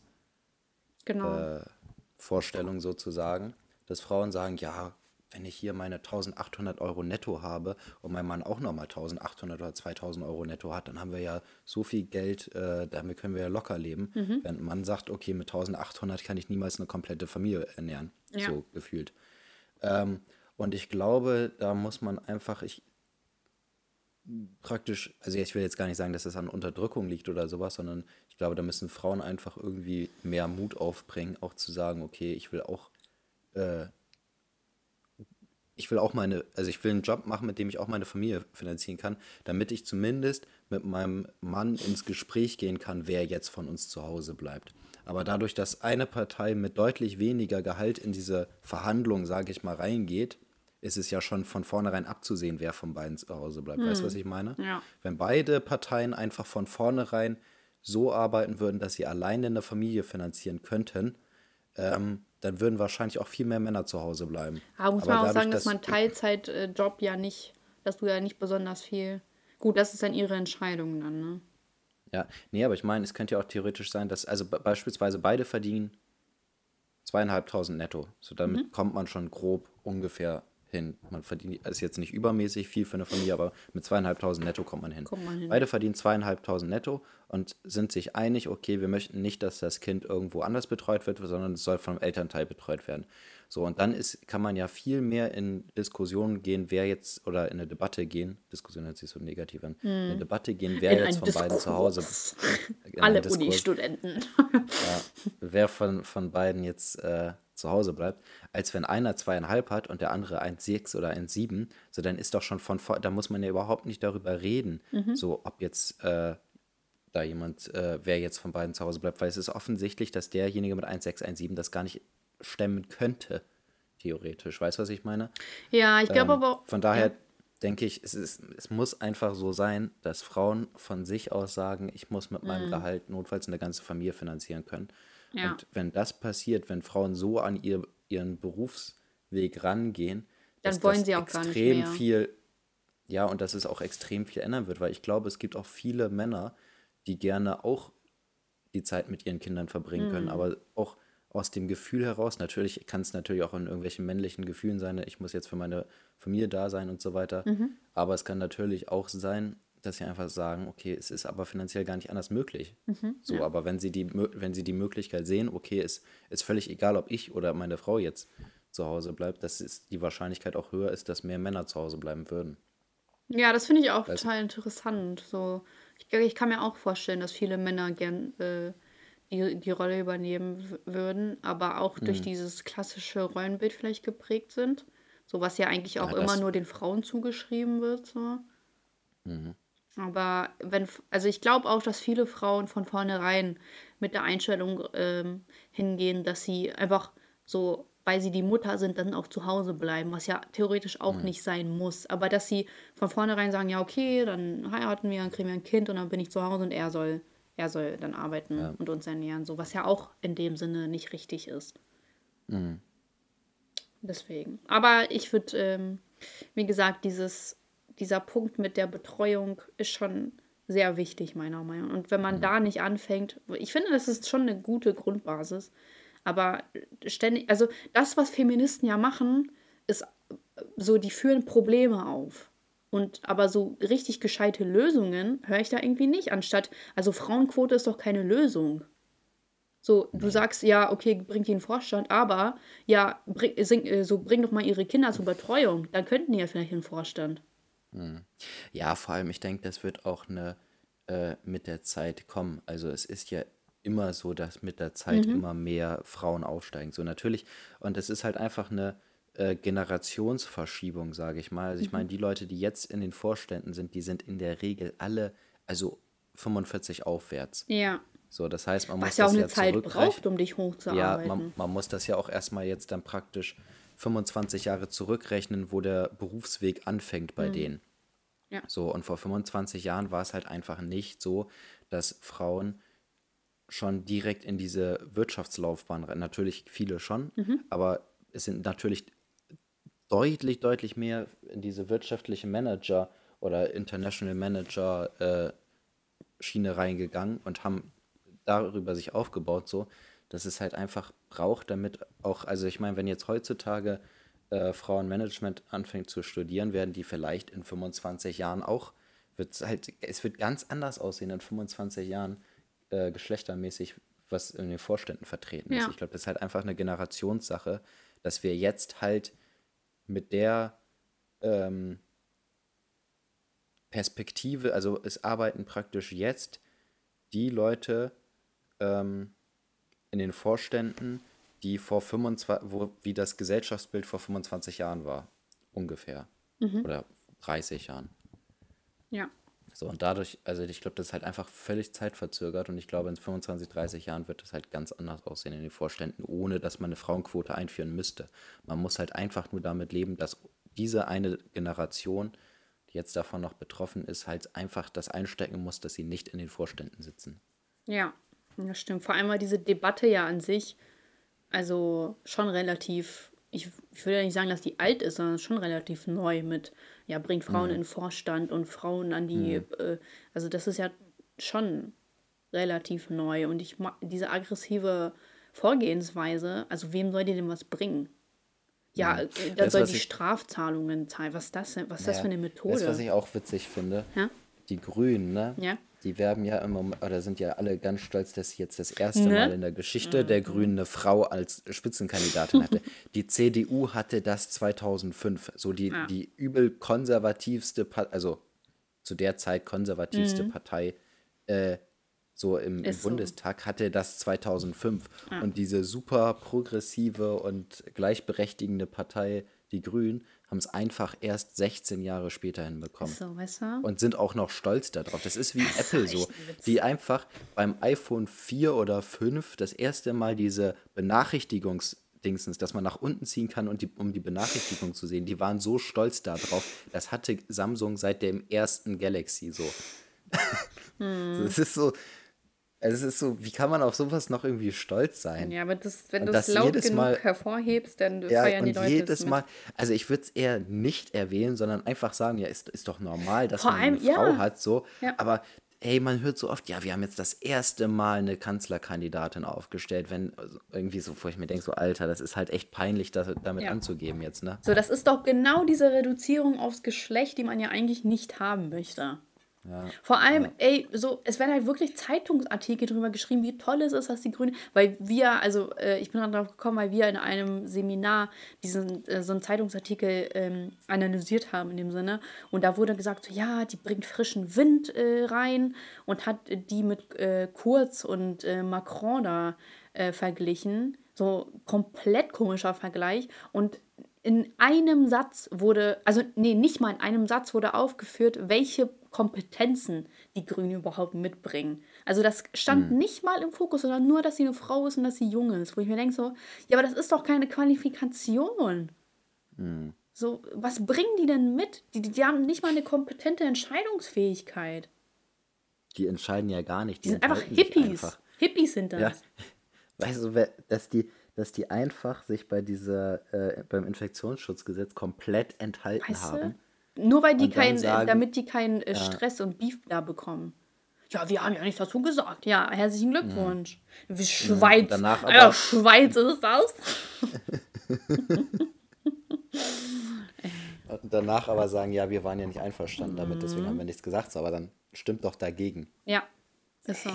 Speaker 1: Genau.
Speaker 2: äh, sozusagen, dass Frauen sagen, ja, wenn ich hier meine 1800 Euro netto habe und mein Mann auch nochmal 1800 oder 2000 Euro netto hat, dann haben wir ja so viel Geld, äh, damit können wir ja locker leben.
Speaker 1: Mhm.
Speaker 2: Während ein Mann sagt, okay, mit 1800 kann ich niemals eine komplette Familie ernähren,
Speaker 1: Ja.
Speaker 2: so gefühlt. Ähm, und ich glaube, da muss man einfach, ich praktisch, also ich will jetzt gar nicht sagen, dass das an Unterdrückung liegt oder sowas, sondern ich glaube, da müssen Frauen einfach irgendwie mehr Mut aufbringen, auch zu sagen, okay, ich will auch, äh, ich will auch meine, also ich will einen Job machen, mit dem ich auch meine Familie finanzieren kann, damit ich zumindest mit meinem Mann ins Gespräch gehen kann, wer jetzt von uns zu Hause bleibt. Aber dadurch, dass eine Partei mit deutlich weniger Gehalt in diese Verhandlung, sage ich mal, reingeht, ist es ja schon von vornherein abzusehen, wer von beiden zu Hause bleibt. Weißt du, was ich meine?
Speaker 1: Ja.
Speaker 2: Wenn beide Parteien einfach von vornherein so arbeiten würden, dass sie alleine eine Familie finanzieren könnten, ähm, dann würden wahrscheinlich auch viel mehr Männer zu Hause bleiben.
Speaker 1: Aber muss
Speaker 2: Aber
Speaker 1: man auch sagen, dass
Speaker 2: dass-
Speaker 1: man Teilzeitjob ja nicht, dass du ja nicht besonders viel. Gut, das ist dann ihre Entscheidung dann, ne?
Speaker 2: Ja, nee, aber ich meine, es könnte ja auch theoretisch sein, dass, also be- beispielsweise beide verdienen zweieinhalbtausend netto. So damit kommt man schon grob ungefähr hin. Man verdient, ist jetzt nicht übermäßig viel für eine Familie, aber mit zweieinhalbtausend netto kommt man hin.
Speaker 1: Kommt man hin.
Speaker 2: Beide verdienen zweieinhalbtausend netto und sind sich einig, okay, wir möchten nicht, dass das Kind irgendwo anders betreut wird, sondern es soll vom Elternteil betreut werden. So, und dann ist, kann man ja viel mehr in Diskussionen gehen, wer jetzt, oder in eine Debatte gehen, Diskussion hört sich so negativ an, in eine Debatte gehen, wer
Speaker 1: Hm. In
Speaker 2: jetzt von beiden zu Hause
Speaker 1: Diskurs. Alle
Speaker 2: Diskurs-
Speaker 1: Uni-Studenten.
Speaker 2: ja, wer von, von beiden jetzt äh, zu Hause bleibt, als wenn einer zweieinhalb hat und der andere 1,6 oder 1,7, so dann ist doch schon von vor, da muss man ja überhaupt nicht darüber reden,
Speaker 1: Mhm.
Speaker 2: so ob jetzt äh, da jemand, äh, wer jetzt von beiden zu Hause bleibt, weil es ist offensichtlich, dass derjenige mit 1,6, 1,7 das gar nicht stemmen könnte, theoretisch. Weißt du, was ich meine?
Speaker 1: Ja, ich glaube aber auch.
Speaker 2: Von daher denke ich, es, ist, es muss einfach so sein, dass Frauen von sich aus sagen, ich muss mit meinem Gehalt notfalls eine ganze Familie finanzieren können.
Speaker 1: Ja.
Speaker 2: Und wenn das passiert, wenn Frauen so an ihr, ihren Berufsweg rangehen,
Speaker 1: Dann
Speaker 2: dass
Speaker 1: wollen sie auch gar nicht
Speaker 2: extrem
Speaker 1: mehr.
Speaker 2: viel, ja, und dass es auch extrem viel ändern wird, weil ich glaube, es gibt auch viele Männer, die gerne auch die Zeit mit ihren Kindern verbringen können,
Speaker 1: Mhm.
Speaker 2: aber auch aus dem Gefühl heraus, natürlich kann es natürlich auch in irgendwelchen männlichen Gefühlen sein, ich muss jetzt für meine Familie da sein und so weiter,
Speaker 1: Mhm.
Speaker 2: aber es kann natürlich auch sein, dass sie einfach sagen, okay, es ist aber finanziell gar nicht anders möglich.
Speaker 1: Mhm,
Speaker 2: So, aber wenn sie die, wenn sie die Möglichkeit sehen, okay, es ist völlig egal, ob ich oder meine Frau jetzt zu Hause bleibt, dass es die Wahrscheinlichkeit auch höher ist, dass mehr Männer zu Hause bleiben würden.
Speaker 1: Ja, das finde ich auch
Speaker 2: Weiß-
Speaker 1: total interessant. So, ich, ich kann mir auch vorstellen, dass viele Männer gern äh, die, die Rolle übernehmen würden, aber auch durch
Speaker 2: Mhm.
Speaker 1: dieses klassische Rollenbild vielleicht geprägt sind. So was ja eigentlich auch
Speaker 2: Ja,
Speaker 1: immer nur den Frauen zugeschrieben wird. So.
Speaker 2: Mhm.
Speaker 1: Aber wenn, also ich glaube auch, dass viele Frauen von vornherein mit der Einstellung ähm, hingehen, dass sie einfach so, weil sie die Mutter sind, dann auch zu Hause bleiben, was ja theoretisch auch
Speaker 2: Mhm.
Speaker 1: nicht sein muss. Aber dass sie von vornherein sagen, ja, okay, dann heiraten wir, dann kriegen wir ein Kind und dann bin ich zu Hause und er soll, er soll dann arbeiten
Speaker 2: Ja.
Speaker 1: und uns ernähren. So, was ja auch in dem Sinne nicht richtig ist.
Speaker 2: Mhm.
Speaker 1: Deswegen. Aber ich würde, ähm, wie gesagt, dieses, dieser Punkt mit der Betreuung ist schon sehr wichtig, meiner Meinung nach. Und wenn man da nicht anfängt, ich finde, das ist schon eine gute Grundbasis. Aber ständig, also das, was Feministen ja machen, ist so, die führen Probleme auf. Und aber so richtig gescheite Lösungen höre ich da irgendwie nicht. Anstatt, also Frauenquote ist doch keine Lösung. So, du sagst, ja, okay, bringt die in den Vorstand, aber ja, bring, sing, äh, so bring doch mal ihre Kinder zur Betreuung. Dann könnten die ja vielleicht in den Vorstand.
Speaker 2: Ja, vor allem, ich denke, das wird auch eine, äh, mit der Zeit kommen. Also es ist ja immer so, dass mit der Zeit immer mehr Frauen aufsteigen. So natürlich, und es ist halt einfach eine, äh, Generationsverschiebung, sage ich mal. Also ich
Speaker 1: Mhm.
Speaker 2: meine, die Leute, die jetzt in den Vorständen sind, die sind in der Regel alle, also 45 aufwärts.
Speaker 1: Ja.
Speaker 2: So, das heißt, man muss
Speaker 1: Was ja auch
Speaker 2: das
Speaker 1: eine
Speaker 2: ja
Speaker 1: Zeit
Speaker 2: zurückrechnen.
Speaker 1: braucht, um dich
Speaker 2: Ja,
Speaker 1: hochzuarbeiten.
Speaker 2: man, man muss das ja auch erstmal jetzt dann praktisch 25 Jahre zurückrechnen, wo der Berufsweg anfängt bei denen.
Speaker 1: Ja.
Speaker 2: So, und vor 25 Jahren war es halt einfach nicht so, dass Frauen schon direkt in diese Wirtschaftslaufbahn rein. Natürlich viele schon, aber es sind natürlich deutlich, deutlich mehr in diese wirtschaftliche Manager oder International Manager äh, Schiene reingegangen und haben darüber sich aufgebaut, so, dass es halt einfach braucht, damit auch, also ich meine, wenn jetzt heutzutage äh, Frauen Management anfängt zu studieren, werden die vielleicht in 25 Jahren auch, wird halt, es wird ganz anders aussehen in 25 Jahren äh, geschlechtermäßig, was in den Vorständen vertreten ist.
Speaker 1: Ja.
Speaker 2: Ich glaube, das ist halt einfach eine Generationssache, dass wir jetzt halt mit der ähm, Perspektive, also es arbeiten praktisch jetzt die Leute ähm, in den Vorständen, die vor 25, wo, wie das Gesellschaftsbild vor 25 Jahren war, ungefähr. Oder 30 Jahren.
Speaker 1: ja.
Speaker 2: So, und dadurch, also ich glaube, das ist halt einfach völlig zeitverzögert und ich glaube, in 25, 30 Jahren wird das halt ganz anders aussehen in den Vorständen, ohne dass man eine Frauenquote einführen müsste. Man muss halt einfach nur damit leben, dass diese eine Generation, die jetzt davon noch betroffen ist, halt einfach das einstecken muss, dass sie nicht in den Vorständen sitzen.
Speaker 1: Ja, das stimmt. Vor allem war diese Debatte ja an sich, also schon relativ, ich, ich würde ja nicht sagen, dass die alt ist, sondern schon relativ neu mit, ja, bringt Frauen in den Vorstand und Frauen an die, äh, also das ist ja schon relativ neu und ich mag diese aggressive Vorgehensweise, also wem soll die denn was bringen? Ja, äh, da
Speaker 2: Weißt du,
Speaker 1: soll die Strafzahlungen zahlen. Was ist das denn? Was ist das für eine Methode?
Speaker 2: Du, was ich auch witzig finde?
Speaker 1: Ja?
Speaker 2: Die Grünen, ne?
Speaker 1: Ja.
Speaker 2: Die werben ja immer, oder sind ja alle ganz stolz, dass sie jetzt das erste
Speaker 1: Ne?
Speaker 2: Mal in der Geschichte der Grünen eine Frau als Spitzenkandidatin hatte. Die CDU hatte das 2005. So die,
Speaker 1: Ja.
Speaker 2: die übel konservativste, also zu der Zeit konservativste Partei äh, so im, im
Speaker 1: Mhm. Ist so.
Speaker 2: Bundestag hatte das 2005. Und diese super progressive und gleichberechtigende Partei, die Grünen, haben es einfach erst 16 Jahre später hinbekommen
Speaker 1: So, weißt du?
Speaker 2: und sind auch noch stolz darauf. Das ist wie
Speaker 1: ist
Speaker 2: Apple so,
Speaker 1: ein
Speaker 2: die einfach beim iPhone 4 oder 5 das erste Mal diese Benachrichtigungsdingsens, dass man nach unten ziehen kann, und die, um die Benachrichtigung zu sehen, die waren so stolz darauf. Das hatte Samsung seit dem ersten Galaxy so.
Speaker 1: Hm.
Speaker 2: Das ist so, also es ist so, wie kann man auf sowas noch irgendwie stolz sein?
Speaker 1: Ja, aber das, wenn du es
Speaker 2: das
Speaker 1: laut
Speaker 2: jedes
Speaker 1: genug
Speaker 2: Mal-
Speaker 1: hervorhebst, dann
Speaker 2: Ja,
Speaker 1: feiern die Leute
Speaker 2: jedes
Speaker 1: es.
Speaker 2: Mal, also ich würde es eher nicht erwähnen, sondern einfach sagen, ja, ist, ist doch normal, dass
Speaker 1: Vor
Speaker 2: man eine Frau
Speaker 1: ja.
Speaker 2: hat, so.
Speaker 1: Ja.
Speaker 2: Aber ey, man hört so oft, ja, wir haben jetzt das erste Mal eine Kanzlerkandidatin aufgestellt, wenn also irgendwie so, wo ich mir denke, so, Alter, das ist halt echt peinlich, das damit
Speaker 1: Ja.
Speaker 2: anzugeben jetzt, ne?
Speaker 1: So, das ist doch genau diese Reduzierung aufs Geschlecht, die man ja eigentlich nicht haben möchte.
Speaker 2: Ja.
Speaker 1: Vor allem, ey, so, es werden halt wirklich Zeitungsartikel drüber geschrieben, wie toll es ist, dass die Grünen, weil wir, also äh, ich bin darauf gekommen, weil wir in einem Seminar diesen, äh, so einen Zeitungsartikel ähm, analysiert haben in dem Sinne. Und da wurde gesagt, so, ja, die bringt frischen Wind äh, rein und hat die mit äh, Kurz und äh, Macron da äh, verglichen. So komplett komischer Vergleich. Und in einem Satz wurde, also nee, nicht mal in einem Satz wurde aufgeführt, welche Kompetenzen die Grünen überhaupt mitbringen. Also das stand nicht mal im Fokus, sondern nur, dass sie eine Frau ist und dass sie jung ist. Wo ich mir denke so, ja, aber das ist doch keine Qualifikation. So, was bringen die denn mit? Die, die, die haben nicht mal eine kompetente Entscheidungsfähigkeit.
Speaker 2: Die entscheiden ja gar nicht.
Speaker 1: Die sind einfach Hippies.
Speaker 2: Einfach.
Speaker 1: Hippies sind das.
Speaker 2: Ja. Weißt du, wer- dass die, dass die einfach sich bei dieser, äh, beim Infektionsschutzgesetz komplett enthalten
Speaker 1: Weißt
Speaker 2: haben.
Speaker 1: du? Nur weil die
Speaker 2: Und dann
Speaker 1: kein,
Speaker 2: sagen-
Speaker 1: damit die keinen äh, Stress und Beef da bekommen. Ja, wir haben ja nichts dazu gesagt. Ja, herzlichen Glückwunsch. Wie Schweiz.
Speaker 2: danach
Speaker 1: Alter,
Speaker 2: aber-
Speaker 1: Schweiz ist das.
Speaker 2: Und danach aber sagen, ja, wir waren ja nicht einverstanden damit, deswegen haben wir nichts gesagt. So, aber dann stimmt doch dagegen.
Speaker 1: Ja, ist so.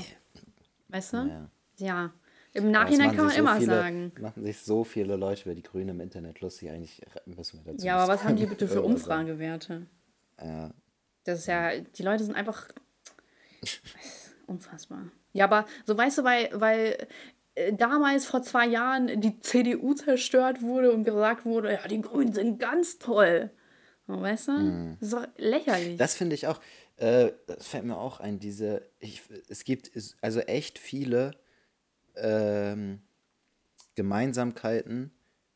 Speaker 1: Weißt du?
Speaker 2: Ja.
Speaker 1: Im Nachhinein kann man
Speaker 2: so
Speaker 1: immer
Speaker 2: viele,
Speaker 1: sagen.
Speaker 2: Machen sich so viele Leute über die Grünen im Internet lustig. Eigentlich müssen wir dazu
Speaker 1: Ja, aber was haben die bitte für. Umfragewerte?
Speaker 2: Ja,
Speaker 1: Das ist ja, die Leute sind einfach unfassbar. Ja, aber so weißt du, weil, weil äh, damals vor zwei Jahren die CDU zerstört wurde und gesagt wurde, ja, die Grünen sind ganz toll. Weißt du? Mm. Das ist doch lächerlich.
Speaker 2: Das finde ich auch, äh, das fällt mir auch ein, diese, ich, es gibt also echt viele ähm, Gemeinsamkeiten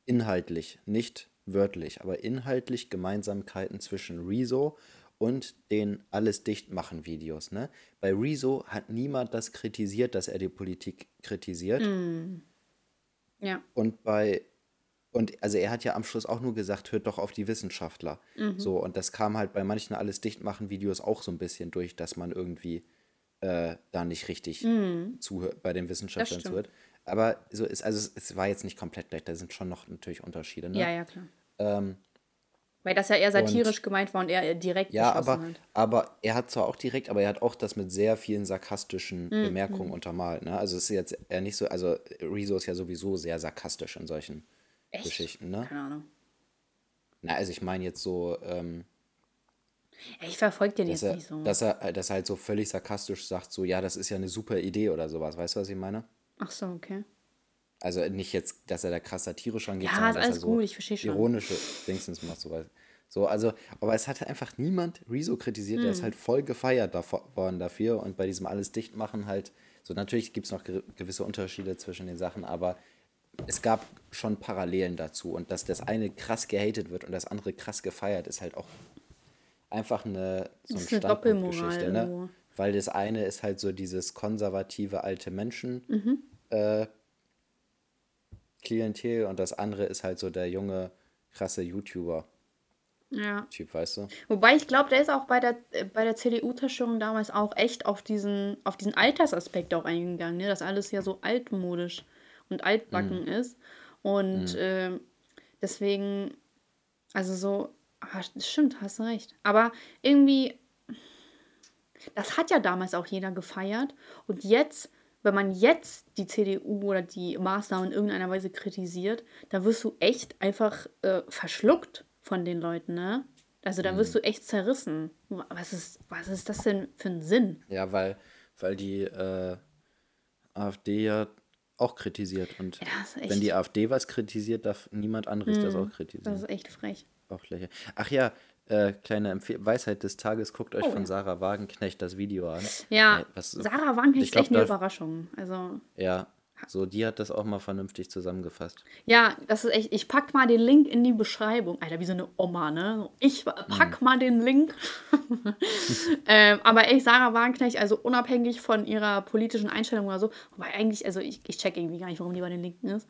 Speaker 2: inhaltlich, nicht wörtlich, aber inhaltlich Gemeinsamkeiten zwischen Rezo und den alles dicht machen Videos. Ne? Bei Rezo hat niemand das kritisiert, dass er die Politik kritisiert. Mm. Ja. Und bei und also er hat ja am Schluss auch nur gesagt, hört doch auf die Wissenschaftler. Mhm. So, und das kam halt bei manchen alles dicht machen Videos auch so ein bisschen durch, dass man irgendwie äh, da nicht richtig mhm. zuhört, bei den Wissenschaftlern zuhört. Aber so ist, also es, es, war jetzt nicht komplett gleich, da sind schon noch natürlich Unterschiede. Ne?
Speaker 1: Ja, ja, klar. Ähm, Weil das ja eher satirisch und, gemeint war und er direkt
Speaker 2: Ja, aber, hat. aber er hat zwar auch direkt, aber er hat auch das mit sehr vielen sarkastischen mhm. Bemerkungen mhm. untermalt. Ne? Also es ist jetzt eher nicht so, also Rezo ist ja sowieso sehr sarkastisch in solchen Echt? Geschichten, ne? Keine Ahnung. Na, also ich meine jetzt so, ähm,
Speaker 1: ich verfolge den jetzt
Speaker 2: er,
Speaker 1: nicht so.
Speaker 2: Dass er, dass er halt so völlig sarkastisch sagt, so, ja, das ist ja eine super Idee oder sowas. Weißt du, was ich meine?
Speaker 1: Ach so, okay.
Speaker 2: Also nicht jetzt, dass er da krass satirisch rangeht, ja, sondern dass er so gut, ich verstehe schon. ironische Dingsens macht. So, so, also, aber es hat einfach niemand Rezo kritisiert. Hm. Der ist hm. halt voll gefeiert worden dafür. Und bei diesem alles dicht machen halt, so natürlich gibt es noch gewisse Unterschiede zwischen den Sachen, aber es gab schon Parallelen dazu. Und dass das eine krass gehatet wird und das andere krass gefeiert, ist halt auch einfach eine, so eine Standpunktgeschichte. Ne? Weil das eine ist halt so dieses konservative alte Menschen mhm. äh, Klientel und das andere ist halt so der junge, krasse YouTuber. Ja. Typ, weißt du?
Speaker 1: Wobei ich glaube, der ist auch bei der, äh, bei der CDU-Taschung damals auch echt auf diesen, auf diesen Altersaspekt auch eingegangen, ne? dass alles ja so altmodisch und altbacken mm. ist. Und mm. äh, deswegen, also so, ach, stimmt, hast du recht. Aber irgendwie, das hat ja damals auch jeder gefeiert. Und jetzt, wenn man jetzt die CDU oder die Maßnahmen in irgendeiner Weise kritisiert, da wirst du echt einfach äh, verschluckt von den Leuten, ne? Also da wirst mm. du echt zerrissen. Was ist, was ist das denn für ein Sinn?
Speaker 2: Ja, weil, weil die äh, AfD ja auch kritisiert. Und ja, wenn die AfD was kritisiert, darf niemand anderes mm, das auch kritisieren.
Speaker 1: Das ist echt frech.
Speaker 2: Auch lächerlich. Ach ja, äh, kleine Empfehl Weisheit des Tages, guckt euch oh, von ja. Sarah Wagenknecht das Video an.
Speaker 1: Ja, äh, was, Sarah Wagenknecht ist echt eine Überraschung. Also,
Speaker 2: ja, so, die hat das auch mal vernünftig zusammengefasst.
Speaker 1: Ja, das ist echt. Ich pack mal den Link in die Beschreibung. Alter, wie so eine Oma, ne? Ich pack mhm. mal den Link. ähm, aber echt, Sarah Wagenknecht, also unabhängig von ihrer politischen Einstellung oder so, wobei eigentlich, also ich, ich check irgendwie gar nicht, warum die bei den Linken ist.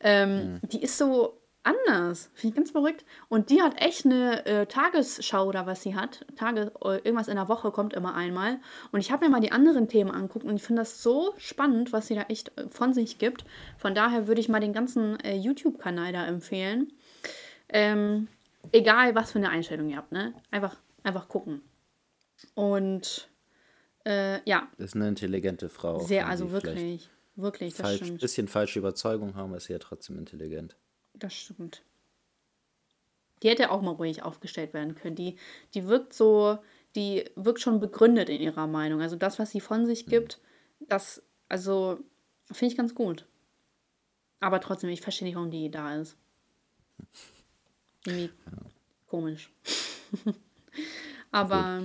Speaker 1: Ähm, mhm. Die ist so anders. Finde ich ganz verrückt. Und die hat echt eine äh, Tagesschau oder was sie hat. Tage, äh, irgendwas in der Woche kommt immer einmal. Und ich habe mir mal die anderen Themen anguckt und ich finde das so spannend, was sie da echt äh, von sich gibt. Von daher würde ich mal den ganzen äh, YouTube-Kanal da empfehlen. Ähm, egal, was für eine Einstellung ihr habt, ne? Einfach, einfach gucken. Und äh, ja.
Speaker 2: Ist eine intelligente Frau.
Speaker 1: Sehr, also wirklich. Wirklich,
Speaker 2: das falsch, stimmt. bisschen falsche Überzeugung haben, ist sie ja trotzdem intelligent.
Speaker 1: Das stimmt. Die hätte auch mal ruhig aufgestellt werden können. Die, die wirkt so, die wirkt schon begründet in ihrer Meinung. Also das, was sie von sich gibt, das, also, finde ich ganz gut. Aber trotzdem, ich verstehe nicht, warum die da ist. Irgendwie komisch. Aber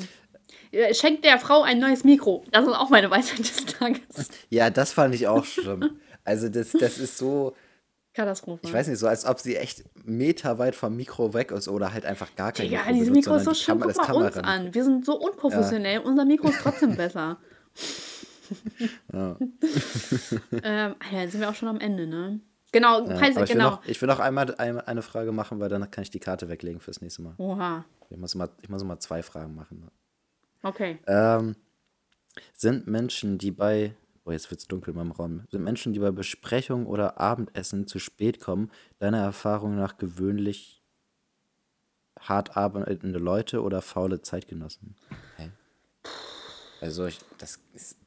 Speaker 1: äh, schenkt der Frau ein neues Mikro. Das ist auch meine Weisheit des Tages.
Speaker 2: Ja, das fand ich auch schlimm. Also das, das ist so,
Speaker 1: Katastrophe.
Speaker 2: Ich weiß nicht, so als ob sie echt meterweit vom Mikro weg ist oder halt einfach gar kein ja, Mikro. Ja, dieses Mikro ist so schön.
Speaker 1: Guck mal uns an. Wir sind so unprofessionell. Ja. Unser Mikro ist trotzdem besser. ja. ähm, ja, jetzt sind wir auch schon am Ende, ne? Genau,
Speaker 2: ja, Preise, ich genau. Will noch, ich will noch einmal eine Frage machen, weil dann kann ich die Karte weglegen fürs nächste Mal. Oha. Ich muss mal, ich muss mal zwei Fragen machen.
Speaker 1: Okay.
Speaker 2: Ähm, sind Menschen, die bei Oh, jetzt wird es dunkel in meinem Raum. Sind Menschen, die bei Besprechungen oder Abendessen zu spät kommen, deiner Erfahrung nach gewöhnlich hart arbeitende Leute oder faule Zeitgenossen? Okay. Also, ich, das ist.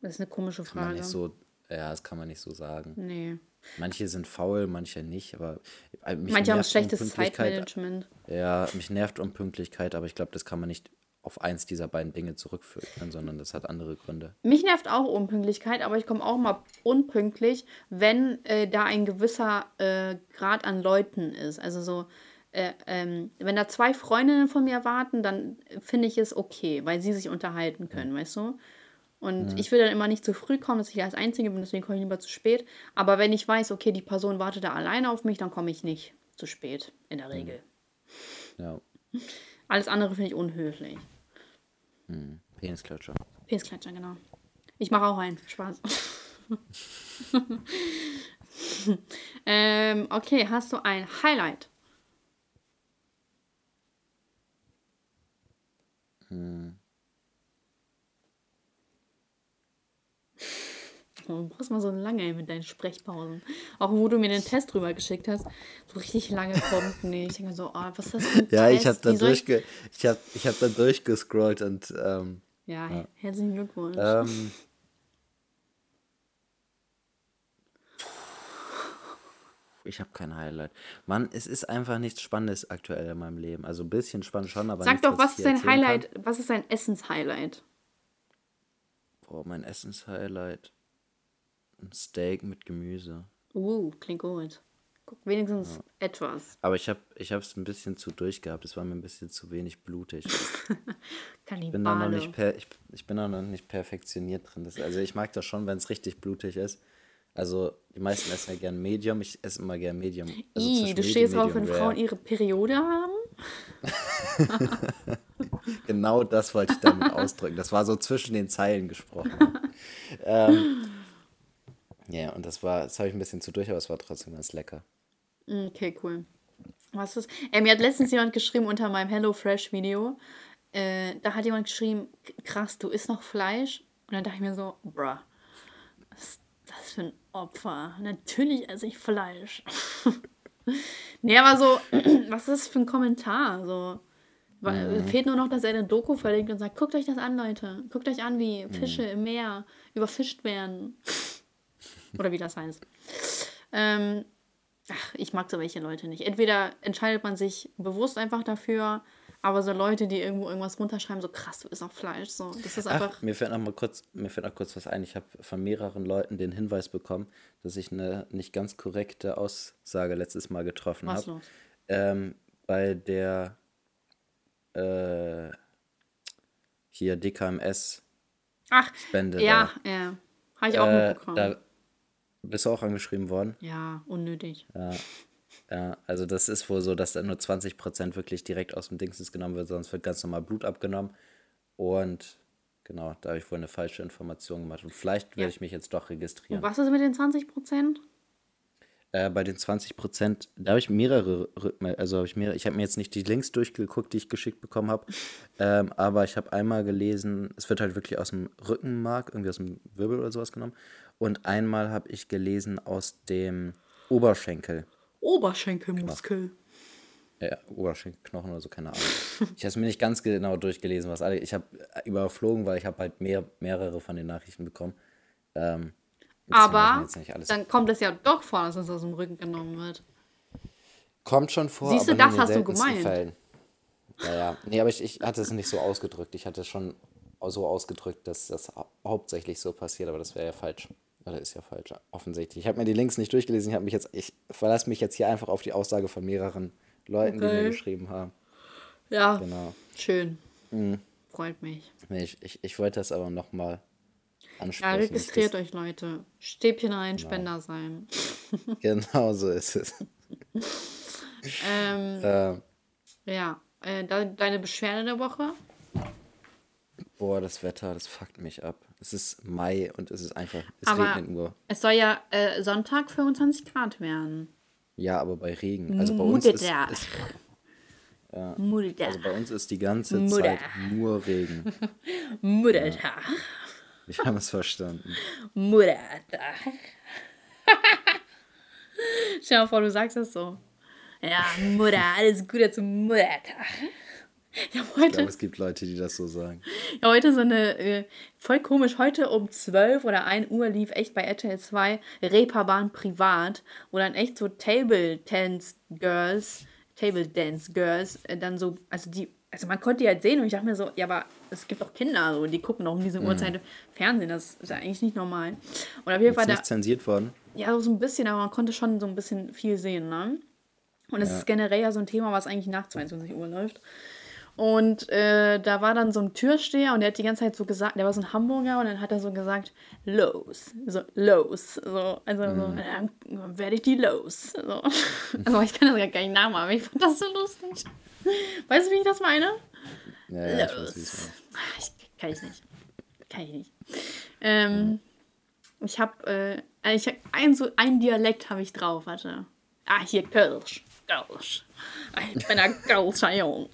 Speaker 1: Das ist eine komische Frage.
Speaker 2: Man nicht so, ja, das kann man nicht so sagen.
Speaker 1: Nee.
Speaker 2: Manche sind faul, manche nicht, aber
Speaker 1: äh, manche haben schlechtes Zeitmanagement.
Speaker 2: Ja, mich nervt Unpünktlichkeit, aber ich glaube, das kann man nicht auf eins dieser beiden Dinge zurückführen, sondern das hat andere Gründe.
Speaker 1: Mich nervt auch Unpünktlichkeit, aber ich komme auch mal unpünktlich, wenn äh, da ein gewisser äh, Grad an Leuten ist. Also so, äh, ähm, wenn da zwei Freundinnen von mir warten, dann finde ich es okay, weil sie sich unterhalten können, weißt du? Und ich will dann immer nicht zu früh kommen, dass ich als Einzige bin, deswegen komme ich lieber zu spät. Aber wenn ich weiß, okay, die Person wartet da alleine auf mich, dann komme ich nicht zu spät, in der Regel.
Speaker 2: Ja.
Speaker 1: Alles andere finde ich unhöflich.
Speaker 2: Hm. Penisklatscher.
Speaker 1: Penisklatscher, genau. Ich mache auch einen. Spaß. ähm, okay, hast du ein Highlight?
Speaker 2: Hm.
Speaker 1: Du brauchst mal so lange mit deinen Sprechpausen. Auch wo du mir den Test drüber geschickt hast, so richtig lange kommt nicht. Ich denke mir so, oh, was ist das für ein
Speaker 2: Ja, ich
Speaker 1: Test?
Speaker 2: habe da,
Speaker 1: ich-
Speaker 2: ich hab, ich hab da durchgescrollt und ähm,
Speaker 1: Ja,
Speaker 2: Ja.
Speaker 1: herzlichen Glückwunsch.
Speaker 2: ähm, ich habe kein Highlight. Mann, es ist einfach nichts Spannendes aktuell in meinem Leben. Also ein bisschen spannend schon, aber
Speaker 1: Sag
Speaker 2: nichts,
Speaker 1: doch, was
Speaker 2: ich
Speaker 1: ist dein Highlight? Was ist dein Essens-Highlight?
Speaker 2: Kann. Boah, mein Essenshighlight. Ein Steak mit Gemüse.
Speaker 1: Uh, klingt gut. Guck, wenigstens etwas.
Speaker 2: Aber ich habe es ein bisschen zu durchgehabt. Es war mir ein bisschen zu wenig blutig. Ich bin da noch nicht, per, ich, ich bin da noch nicht perfektioniert drin. Das, also ich mag das schon, wenn es richtig blutig ist. Also die meisten essen ja gern Medium. Ich esse immer gern Medium. Also zwischen
Speaker 1: du
Speaker 2: Medium,
Speaker 1: stehst drauf, wenn Frauen ihre Periode haben?
Speaker 2: Genau das wollte ich damit ausdrücken. Das war so zwischen den Zeilen gesprochen. ähm, ja, und das war, das habe ich ein bisschen zu durch, aber es war trotzdem ganz lecker.
Speaker 1: Mm, Okay, cool. Was ist? Äh, mir hat letztens jemand geschrieben unter meinem HelloFresh-Video. Äh, da hat jemand geschrieben, krass, du isst noch Fleisch? Und dann dachte ich mir so, bruh, was ist das für ein Opfer? Natürlich esse ich Fleisch. nee, aber so, was ist das für ein Kommentar? So, weil, Fehlt nur noch, dass er eine Doku verlinkt und sagt, guckt euch das an, Leute. Guckt euch an, wie Fische im Meer überfischt werden. Oder wie das heißt. Ähm, ach, ich mag so welche Leute nicht. Entweder entscheidet man sich bewusst einfach dafür, aber so Leute, die irgendwo irgendwas runterschreiben, so krass, du isst auch Fleisch, so, das ist einfach.
Speaker 2: Ach, mir fällt noch mal kurz, mir fällt noch kurz was ein. Ich habe von mehreren Leuten den Hinweis bekommen, dass ich eine nicht ganz korrekte Aussage letztes Mal getroffen habe. Ähm, bei der äh, hier DKMS
Speaker 1: Ach,
Speaker 2: Spende
Speaker 1: ja, ja. Habe ich auch
Speaker 2: da, äh,
Speaker 1: mitbekommen.
Speaker 2: da bist du auch angeschrieben worden.
Speaker 1: ja, unnötig.
Speaker 2: Ja, also das ist wohl so, dass dann nur 20% wirklich direkt aus dem Dingsens genommen wird, sonst wird ganz normal Blut abgenommen. Und genau, da habe ich wohl eine falsche Information gemacht. Und vielleicht werde
Speaker 1: Ja.
Speaker 2: ich mich jetzt doch registrieren.
Speaker 1: Und was ist mit den 20 Prozent?
Speaker 2: Äh, bei den 20%, da habe ich mehrere Rückmeldungen, also habe ich mehrere, ich habe mir jetzt nicht die Links durchgeguckt, die ich geschickt bekommen habe, ähm, aber ich habe einmal gelesen, es wird halt wirklich aus dem Rückenmark, irgendwie aus dem Wirbel oder sowas genommen. Und einmal habe ich gelesen aus dem Oberschenkel.
Speaker 1: Oberschenkelmuskel.
Speaker 2: Ja, Oberschenkelknochen oder so, keine Ahnung. Ich habe es mir nicht ganz genau durchgelesen, was alle. Ich habe überflogen, weil ich habe halt mehr, mehrere von den Nachrichten bekommen. Ähm,
Speaker 1: Aber dann kommt es ja doch vor, dass es aus dem Rücken genommen wird.
Speaker 2: Kommt schon vor.
Speaker 1: Siehst du, das hast du gemeint.
Speaker 2: Fällen. Ja, ja. Nee, aber ich, ich hatte es nicht so ausgedrückt. Ich hatte es schon so ausgedrückt, dass das hau- hauptsächlich so passiert, aber das wäre ja falsch. Oder ist ja falsch, offensichtlich. Ich habe mir die Links nicht durchgelesen. Ich habe mich jetzt, ich verlasse mich jetzt hier einfach auf die Aussage von mehreren Leuten, die
Speaker 1: Okay.
Speaker 2: mir geschrieben haben.
Speaker 1: Ja,
Speaker 2: Genau.
Speaker 1: schön.
Speaker 2: Mhm.
Speaker 1: Freut mich.
Speaker 2: Ich, ich, ich wollte das aber nochmal
Speaker 1: Ja,
Speaker 2: ansprechen.
Speaker 1: registriert euch, Leute. Stäbchen rein, Spender sein.
Speaker 2: Genau so ist es.
Speaker 1: Ähm,
Speaker 2: Ähm,
Speaker 1: ja, äh, de deine Beschwerde der Woche?
Speaker 2: boah, das Wetter, das fuckt mich ab. Es ist Mai und es ist einfach, es
Speaker 1: Aber
Speaker 2: regnet nur.
Speaker 1: es soll ja äh, Sonntag 25 Grad werden.
Speaker 2: Ja, aber bei Regen. Also bei uns ist, ist
Speaker 1: Mutter.
Speaker 2: also bei uns ist die ganze
Speaker 1: Mutter.
Speaker 2: Zeit nur Regen.
Speaker 1: Muttertag.
Speaker 2: Ich habe es verstanden.
Speaker 1: Muttertag. Stell dir mal vor, du sagst das so. Ja, Mutter, alles Gute zum Muttertag. Ich habe
Speaker 2: Ich glaube, es gibt Leute, die das so sagen.
Speaker 1: ja, heute so eine, äh, voll komisch, heute um 12 oder 1 Uhr lief echt bei RTL 2 Reeperbahn privat, wo dann echt so Table Dance Girls, Table Dance Girls, äh, dann so, also die also man konnte die halt sehen und ich dachte mir so, ja, aber es gibt doch Kinder, so, die gucken doch um diese Uhrzeit Fernsehen, das ist ja eigentlich nicht normal. Und auf jeden
Speaker 2: Ist
Speaker 1: Fall, da,
Speaker 2: nicht zensiert worden.
Speaker 1: ja, so ein bisschen, aber man konnte schon so ein bisschen viel sehen, ne? Und es
Speaker 2: Ja.
Speaker 1: ist generell ja so ein Thema, was eigentlich nach 22 Uhr läuft. Und äh, da war dann so ein Türsteher und der hat die ganze Zeit so gesagt, der war so ein Hamburger und dann hat er so gesagt, los, so los, so, also so, dann werde ich die los. So. Also ich kann das ja gar nicht nachmachen, aber ich fand das so lustig. Weißt du, wie ich das meine?
Speaker 2: Ja, ja, ich weiß,
Speaker 1: Los. Ah, Ich, kann ich nicht. Kann ich nicht. Ähm, Ich habe äh, ich hab ein, so ein Dialekt habe ich drauf, warte. Ah, hier Kölsch. Kölsch. Ah, Ich bin ein Kölscher Jung.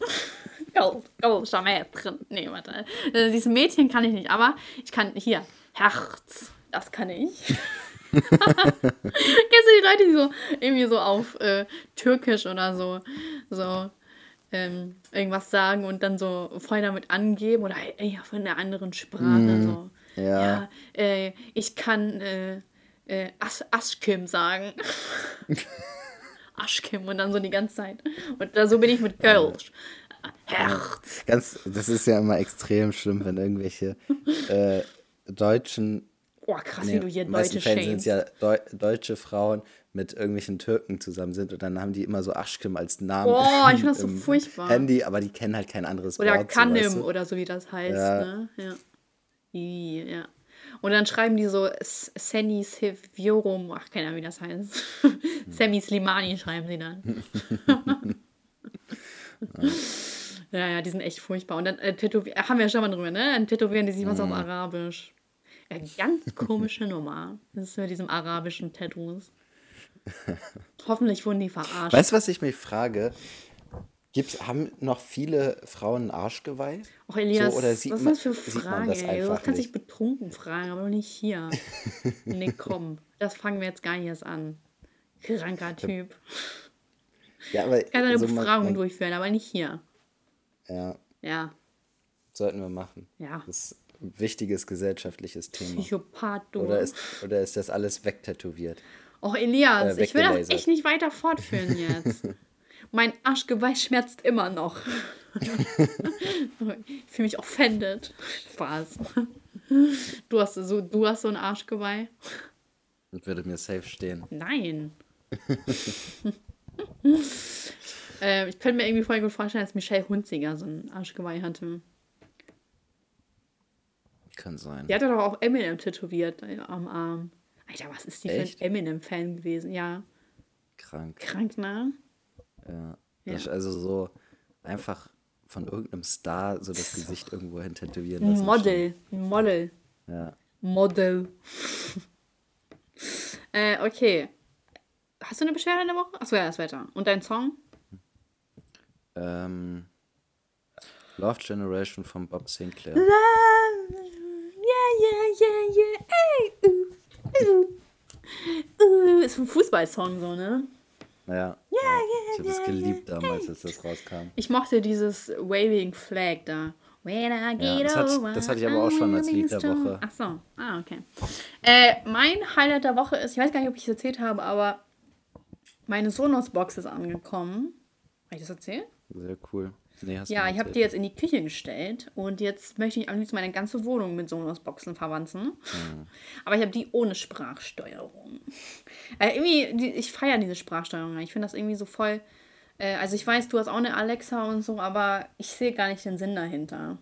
Speaker 1: Kölscher Mädchen. Nee, warte. Äh, dieses Mädchen kann ich nicht, aber ich kann hier Herz. Das kann ich. Kennst du die Leute, die so irgendwie so auf äh, Türkisch oder so, so ähm, irgendwas sagen und dann so voll damit angeben oder ey, von einer anderen Sprache so.
Speaker 2: ja.
Speaker 1: äh, ich kann äh, äh, As Aschkim sagen. Aschkim und dann so die ganze Zeit. Und da, so bin ich mit Kölsch. Herz.
Speaker 2: Ganz, das ist ja immer extrem schlimm, wenn irgendwelche äh, deutschen,
Speaker 1: Oh, krass,
Speaker 2: nee,
Speaker 1: wie du hier Leute
Speaker 2: Fällen sind ja Deu deutsche Frauen mit irgendwelchen Türken zusammen sind und dann haben die immer so Aschkim als Namen
Speaker 1: Oh, ich finde das so furchtbar.
Speaker 2: Handy, aber die kennen halt kein anderes
Speaker 1: Oder
Speaker 2: Wort. so,
Speaker 1: Kanim
Speaker 2: weißt du?
Speaker 1: oder so wie das heißt.
Speaker 2: Ja.
Speaker 1: Ne? Ja. I, ja. Und dann schreiben die so S- Seni Seviorum, ach keine Ahnung, wie das heißt. Semi Slimani schreiben sie dann. ja, ja, die sind echt furchtbar. Und dann äh, tätowi- ach, haben wir ja schon mal drüber, ne? Dann tätowieren die sich was auf Arabisch. Ja, ganz komische Nummer. Das ist mit diesem arabischen Tattoos. Hoffentlich wurden die verarscht.
Speaker 2: Weißt du, was ich mich frage? Gibt's, haben noch viele Frauen ein Arschgeweih?
Speaker 1: Och, Elias,
Speaker 2: So, oder sieht
Speaker 1: was ist das für Fragen,
Speaker 2: das
Speaker 1: ey? Du kannst dich betrunken fragen, aber nicht hier. nee, komm. Das fangen wir jetzt gar nicht erst an. Kranker Typ.
Speaker 2: Ja, aber
Speaker 1: Kann eine
Speaker 2: so
Speaker 1: Befragung
Speaker 2: man,
Speaker 1: durchführen, aber nicht hier.
Speaker 2: Ja,
Speaker 1: Ja,
Speaker 2: sollten wir machen.
Speaker 1: Ja.
Speaker 2: Das ist ein wichtiges gesellschaftliches Thema.
Speaker 1: Psychopath, du.
Speaker 2: Oder ist, oder ist das alles wegtätowiert?
Speaker 1: Och, Elias,
Speaker 2: äh,
Speaker 1: ich will das echt nicht weiter fortführen jetzt. mein Arschgeweih schmerzt immer noch. ich fühle mich offended. Spaß. Du hast so, du hast so ein Arschgeweih?
Speaker 2: Und würde mir safe stehen.
Speaker 1: Nein. äh, ich könnte mir irgendwie voll gut vorstellen, dass Michelle Hunziger so ein Arschgeweih hatte.
Speaker 2: Kann sein.
Speaker 1: Die hatte doch auch Eminem tätowiert äh, am Arm. Alter, was ist die
Speaker 2: Echt?
Speaker 1: für ein Eminem-Fan gewesen? Ja,
Speaker 2: Krank.
Speaker 1: krank, ne?
Speaker 2: Ja.
Speaker 1: Ja.
Speaker 2: Das ist also so einfach von irgendeinem Star so das Gesicht irgendwo hin tätowieren
Speaker 1: Ein
Speaker 2: lassen.
Speaker 1: Model. Ein Model.
Speaker 2: Ja.
Speaker 1: Model. äh, okay. Hast du eine Beschwerde in der Woche? Achso, ja, das Wetter. Und dein Song?
Speaker 2: Ähm, Love Generation von Bob Sinclair.
Speaker 1: Yeah, yeah, yeah, yeah. Ey, uh, uh, uh. Ist ein Fußballsong so, ne?
Speaker 2: Ja. ich habe es geliebt damals, als das rauskam.
Speaker 1: Ich mochte dieses Waving Flag da. When I get
Speaker 2: das hat-
Speaker 1: over,
Speaker 2: das hatte ich aber auch schon als Lied der Woche.
Speaker 1: strong. Ach so, ah, okay. Äh, mein Highlight der Woche ist, ich weiß gar nicht, ob ich es erzählt habe, aber meine Sonos-Box ist angekommen. Habe ich das erzählt?
Speaker 2: Sehr cool. Nee,
Speaker 1: Ja, ich habe die jetzt in die Küche gestellt und jetzt möchte ich am liebsten meine ganze Wohnung mit Sonos-Boxen verwanzen.
Speaker 2: Mhm.
Speaker 1: Aber ich habe die ohne Sprachsteuerung. Äh, irgendwie, die, ich feiere diese Sprachsteuerung. Ich finde das irgendwie so voll. Äh, also ich weiß, du hast auch eine Alexa und so, aber ich sehe gar nicht den Sinn dahinter.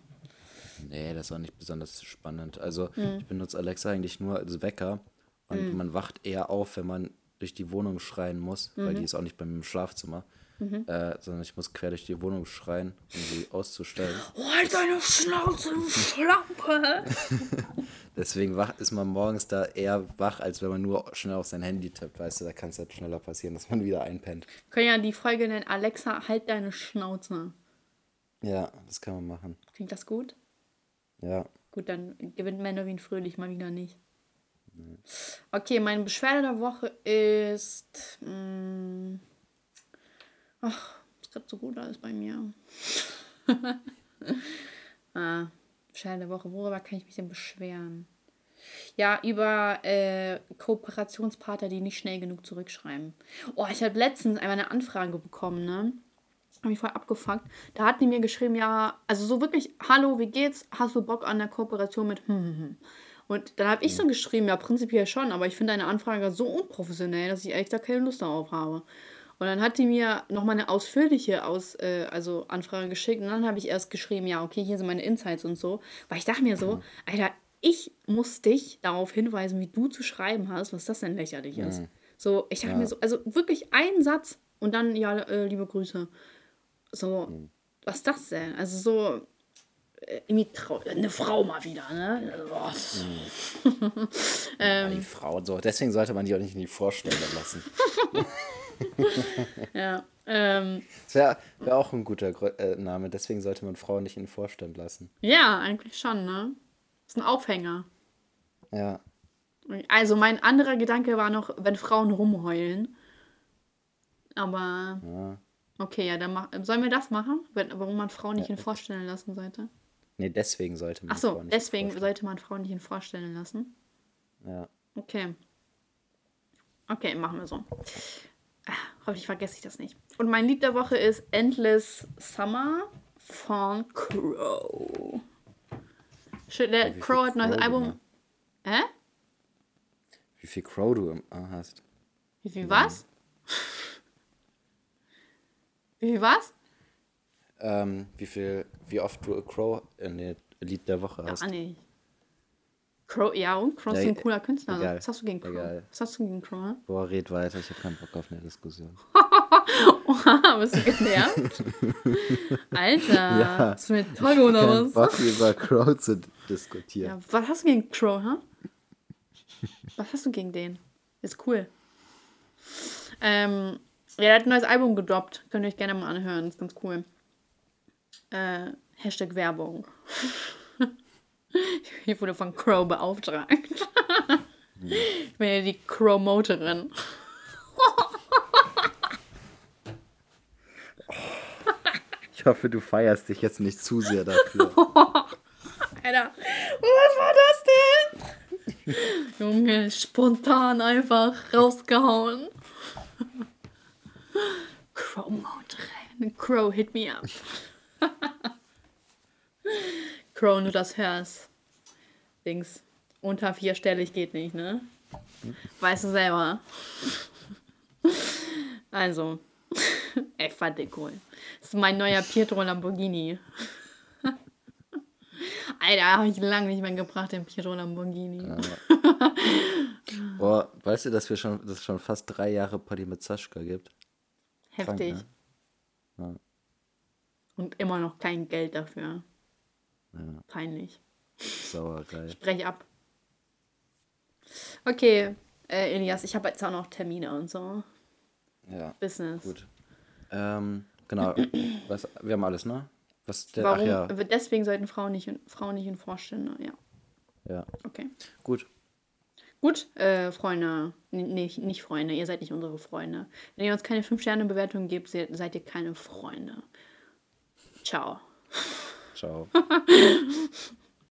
Speaker 2: Nee, das auch nicht besonders spannend. Also,
Speaker 1: Hm.
Speaker 2: ich benutze Alexa eigentlich nur als Wecker und man wacht eher auf, wenn man durch die Wohnung schreien muss, weil
Speaker 1: Mhm.
Speaker 2: die ist auch nicht bei mir im Schlafzimmer. Äh, sondern ich muss quer durch die Wohnung schreien, um sie auszustellen.
Speaker 1: Halt deine Schnauze, du Schlampe!
Speaker 2: Deswegen wach, ist man morgens da eher wach, als wenn man nur schnell auf sein Handy tippt. Weißt du, da kann es halt schneller passieren, dass man wieder einpennt.
Speaker 1: Wir können ja die Folge nennen, Alexa, halt deine Schnauze.
Speaker 2: Ja, das kann man machen.
Speaker 1: Klingt das gut?
Speaker 2: Ja.
Speaker 1: Gut, dann gewinnt Menowin fröhlich mal wieder nicht. Okay, meine Beschwerde der Woche ist. Mh, ach, ist gerade so gut alles bei mir. ah, Beschwerde der Woche. Worüber kann ich mich denn beschweren? Ja, über äh, Kooperationspartner, die nicht schnell genug zurückschreiben. Oh, ich habe letztens einmal eine Anfrage bekommen, ne? Habe ich voll abgefuckt. Da hat die mir geschrieben, ja, also so wirklich, hallo, wie geht's? Hast du Bock an der Kooperation mit hm, hm, hm. Und dann habe ich so geschrieben, ja, prinzipiell schon, aber ich finde deine Anfrage so unprofessionell, dass ich echt da keine Lust darauf habe. Und dann hat die mir nochmal eine ausführliche Aus, äh, also Anfrage geschickt und dann habe ich erst geschrieben, ja, okay, hier sind meine Insights und so. Weil ich dachte mir so, Alter, ich muss dich darauf hinweisen, wie du zu schreiben hast, was das denn lächerlich ist. So, ich dachte
Speaker 2: Ja.
Speaker 1: mir so, also wirklich ein Satz und dann, ja, äh, liebe Grüße. So, was ist das denn? Also so, eine Frau mal wieder, ne? Also, boah.
Speaker 2: Ja, die Frau, so. Deswegen sollte man die auch nicht in die Vorstellung lassen.
Speaker 1: Ja, ähm,
Speaker 2: Das wäre wär auch ein guter äh, Name. Deswegen sollte man Frauen nicht in den Vorstand lassen.
Speaker 1: ja, eigentlich schon, ne? ist ein Aufhänger.
Speaker 2: Ja.
Speaker 1: Also mein anderer Gedanke war noch, wenn Frauen rumheulen. Aber
Speaker 2: ja.
Speaker 1: okay, ja, dann mach, sollen wir das machen? Wenn, warum man Frauen nicht in vorstellen lassen sollte?
Speaker 2: Nee, deswegen sollte man
Speaker 1: Ach so,
Speaker 2: Frauen
Speaker 1: deswegen sollte man Frauen nicht in vorstellen lassen.
Speaker 2: Ja.
Speaker 1: Okay. Okay, machen wir so. Ah, Hoffentlich vergesse ich das nicht. Und mein Lied der Woche ist Endless Summer von Crow. Shit, Der Crow hat ein neues Album. Hä?
Speaker 2: Wie viel Crow du im A hast.
Speaker 1: Wie viel was? Wie viel was?
Speaker 2: Ähm, wie viel, wie oft du A Crow in dem Lied der Woche hast.
Speaker 1: Ah, nee. Crow, ja, und Crow ist
Speaker 2: Ja,
Speaker 1: ein cooler Künstler. Also.
Speaker 2: egal.
Speaker 1: Was hast du gegen Crow?
Speaker 2: Egal.
Speaker 1: Was hast du gegen Crow?
Speaker 2: Boah, red weiter, ich habe keinen Bock auf eine Diskussion.
Speaker 1: Oha, bist du genervt? Alter,
Speaker 2: Ja.
Speaker 1: ist mir toll oder was?
Speaker 2: Bock über Crow zu diskutieren.
Speaker 1: Ja, was hast du gegen Crow, hä? Was hast du gegen den? Ist cool. Ähm, ja, er hat ein neues Album gedroppt. Könnt ihr euch gerne mal anhören. Ist ganz cool. Äh, Hashtag Werbung. Ich wurde von Crow beauftragt. Ich bin ja die Crow-Moterin.
Speaker 2: Ich hoffe, du feierst dich jetzt nicht zu sehr dafür.
Speaker 1: Alter, was war das denn? Junge, spontan einfach rausgehauen. Crow Mountain. Crow, hit me up. Crow, nur das hörst. Dings. Unter vierstellig geht nicht, ne? Weißt du selber. Also. Ey, fand den cool. Das ist mein neuer Pietro Lamborghini. Alter, habe ich lange nicht mehr gebracht, den Pietro Lamborghini.
Speaker 2: Boah, weißt du, dass wir schon, dass es schon fast drei Jahre Party mit Sascha gibt?
Speaker 1: Heftig.
Speaker 2: Krank, ne?
Speaker 1: Und immer noch kein Geld dafür. Peinlich.
Speaker 2: Sauerei.
Speaker 1: Brech ab. Okay, äh, Elias, ich habe jetzt auch noch Termine und so.
Speaker 2: Ja,
Speaker 1: Business.
Speaker 2: gut. Ähm, genau. Was, wir haben alles, ne? Was der,
Speaker 1: Warum?
Speaker 2: ja,
Speaker 1: Deswegen sollten Frauen nicht, in, Frauen nicht in Vorstände. Ja,
Speaker 2: ja.
Speaker 1: okay.
Speaker 2: Gut.
Speaker 1: Gut, äh, Freunde. Nicht, nicht Freunde. Ihr seid nicht unsere Freunde. Wenn ihr uns keine 5-Sterne-Bewertung gebt, se- seid ihr keine Freunde. Ciao.
Speaker 2: Ciao.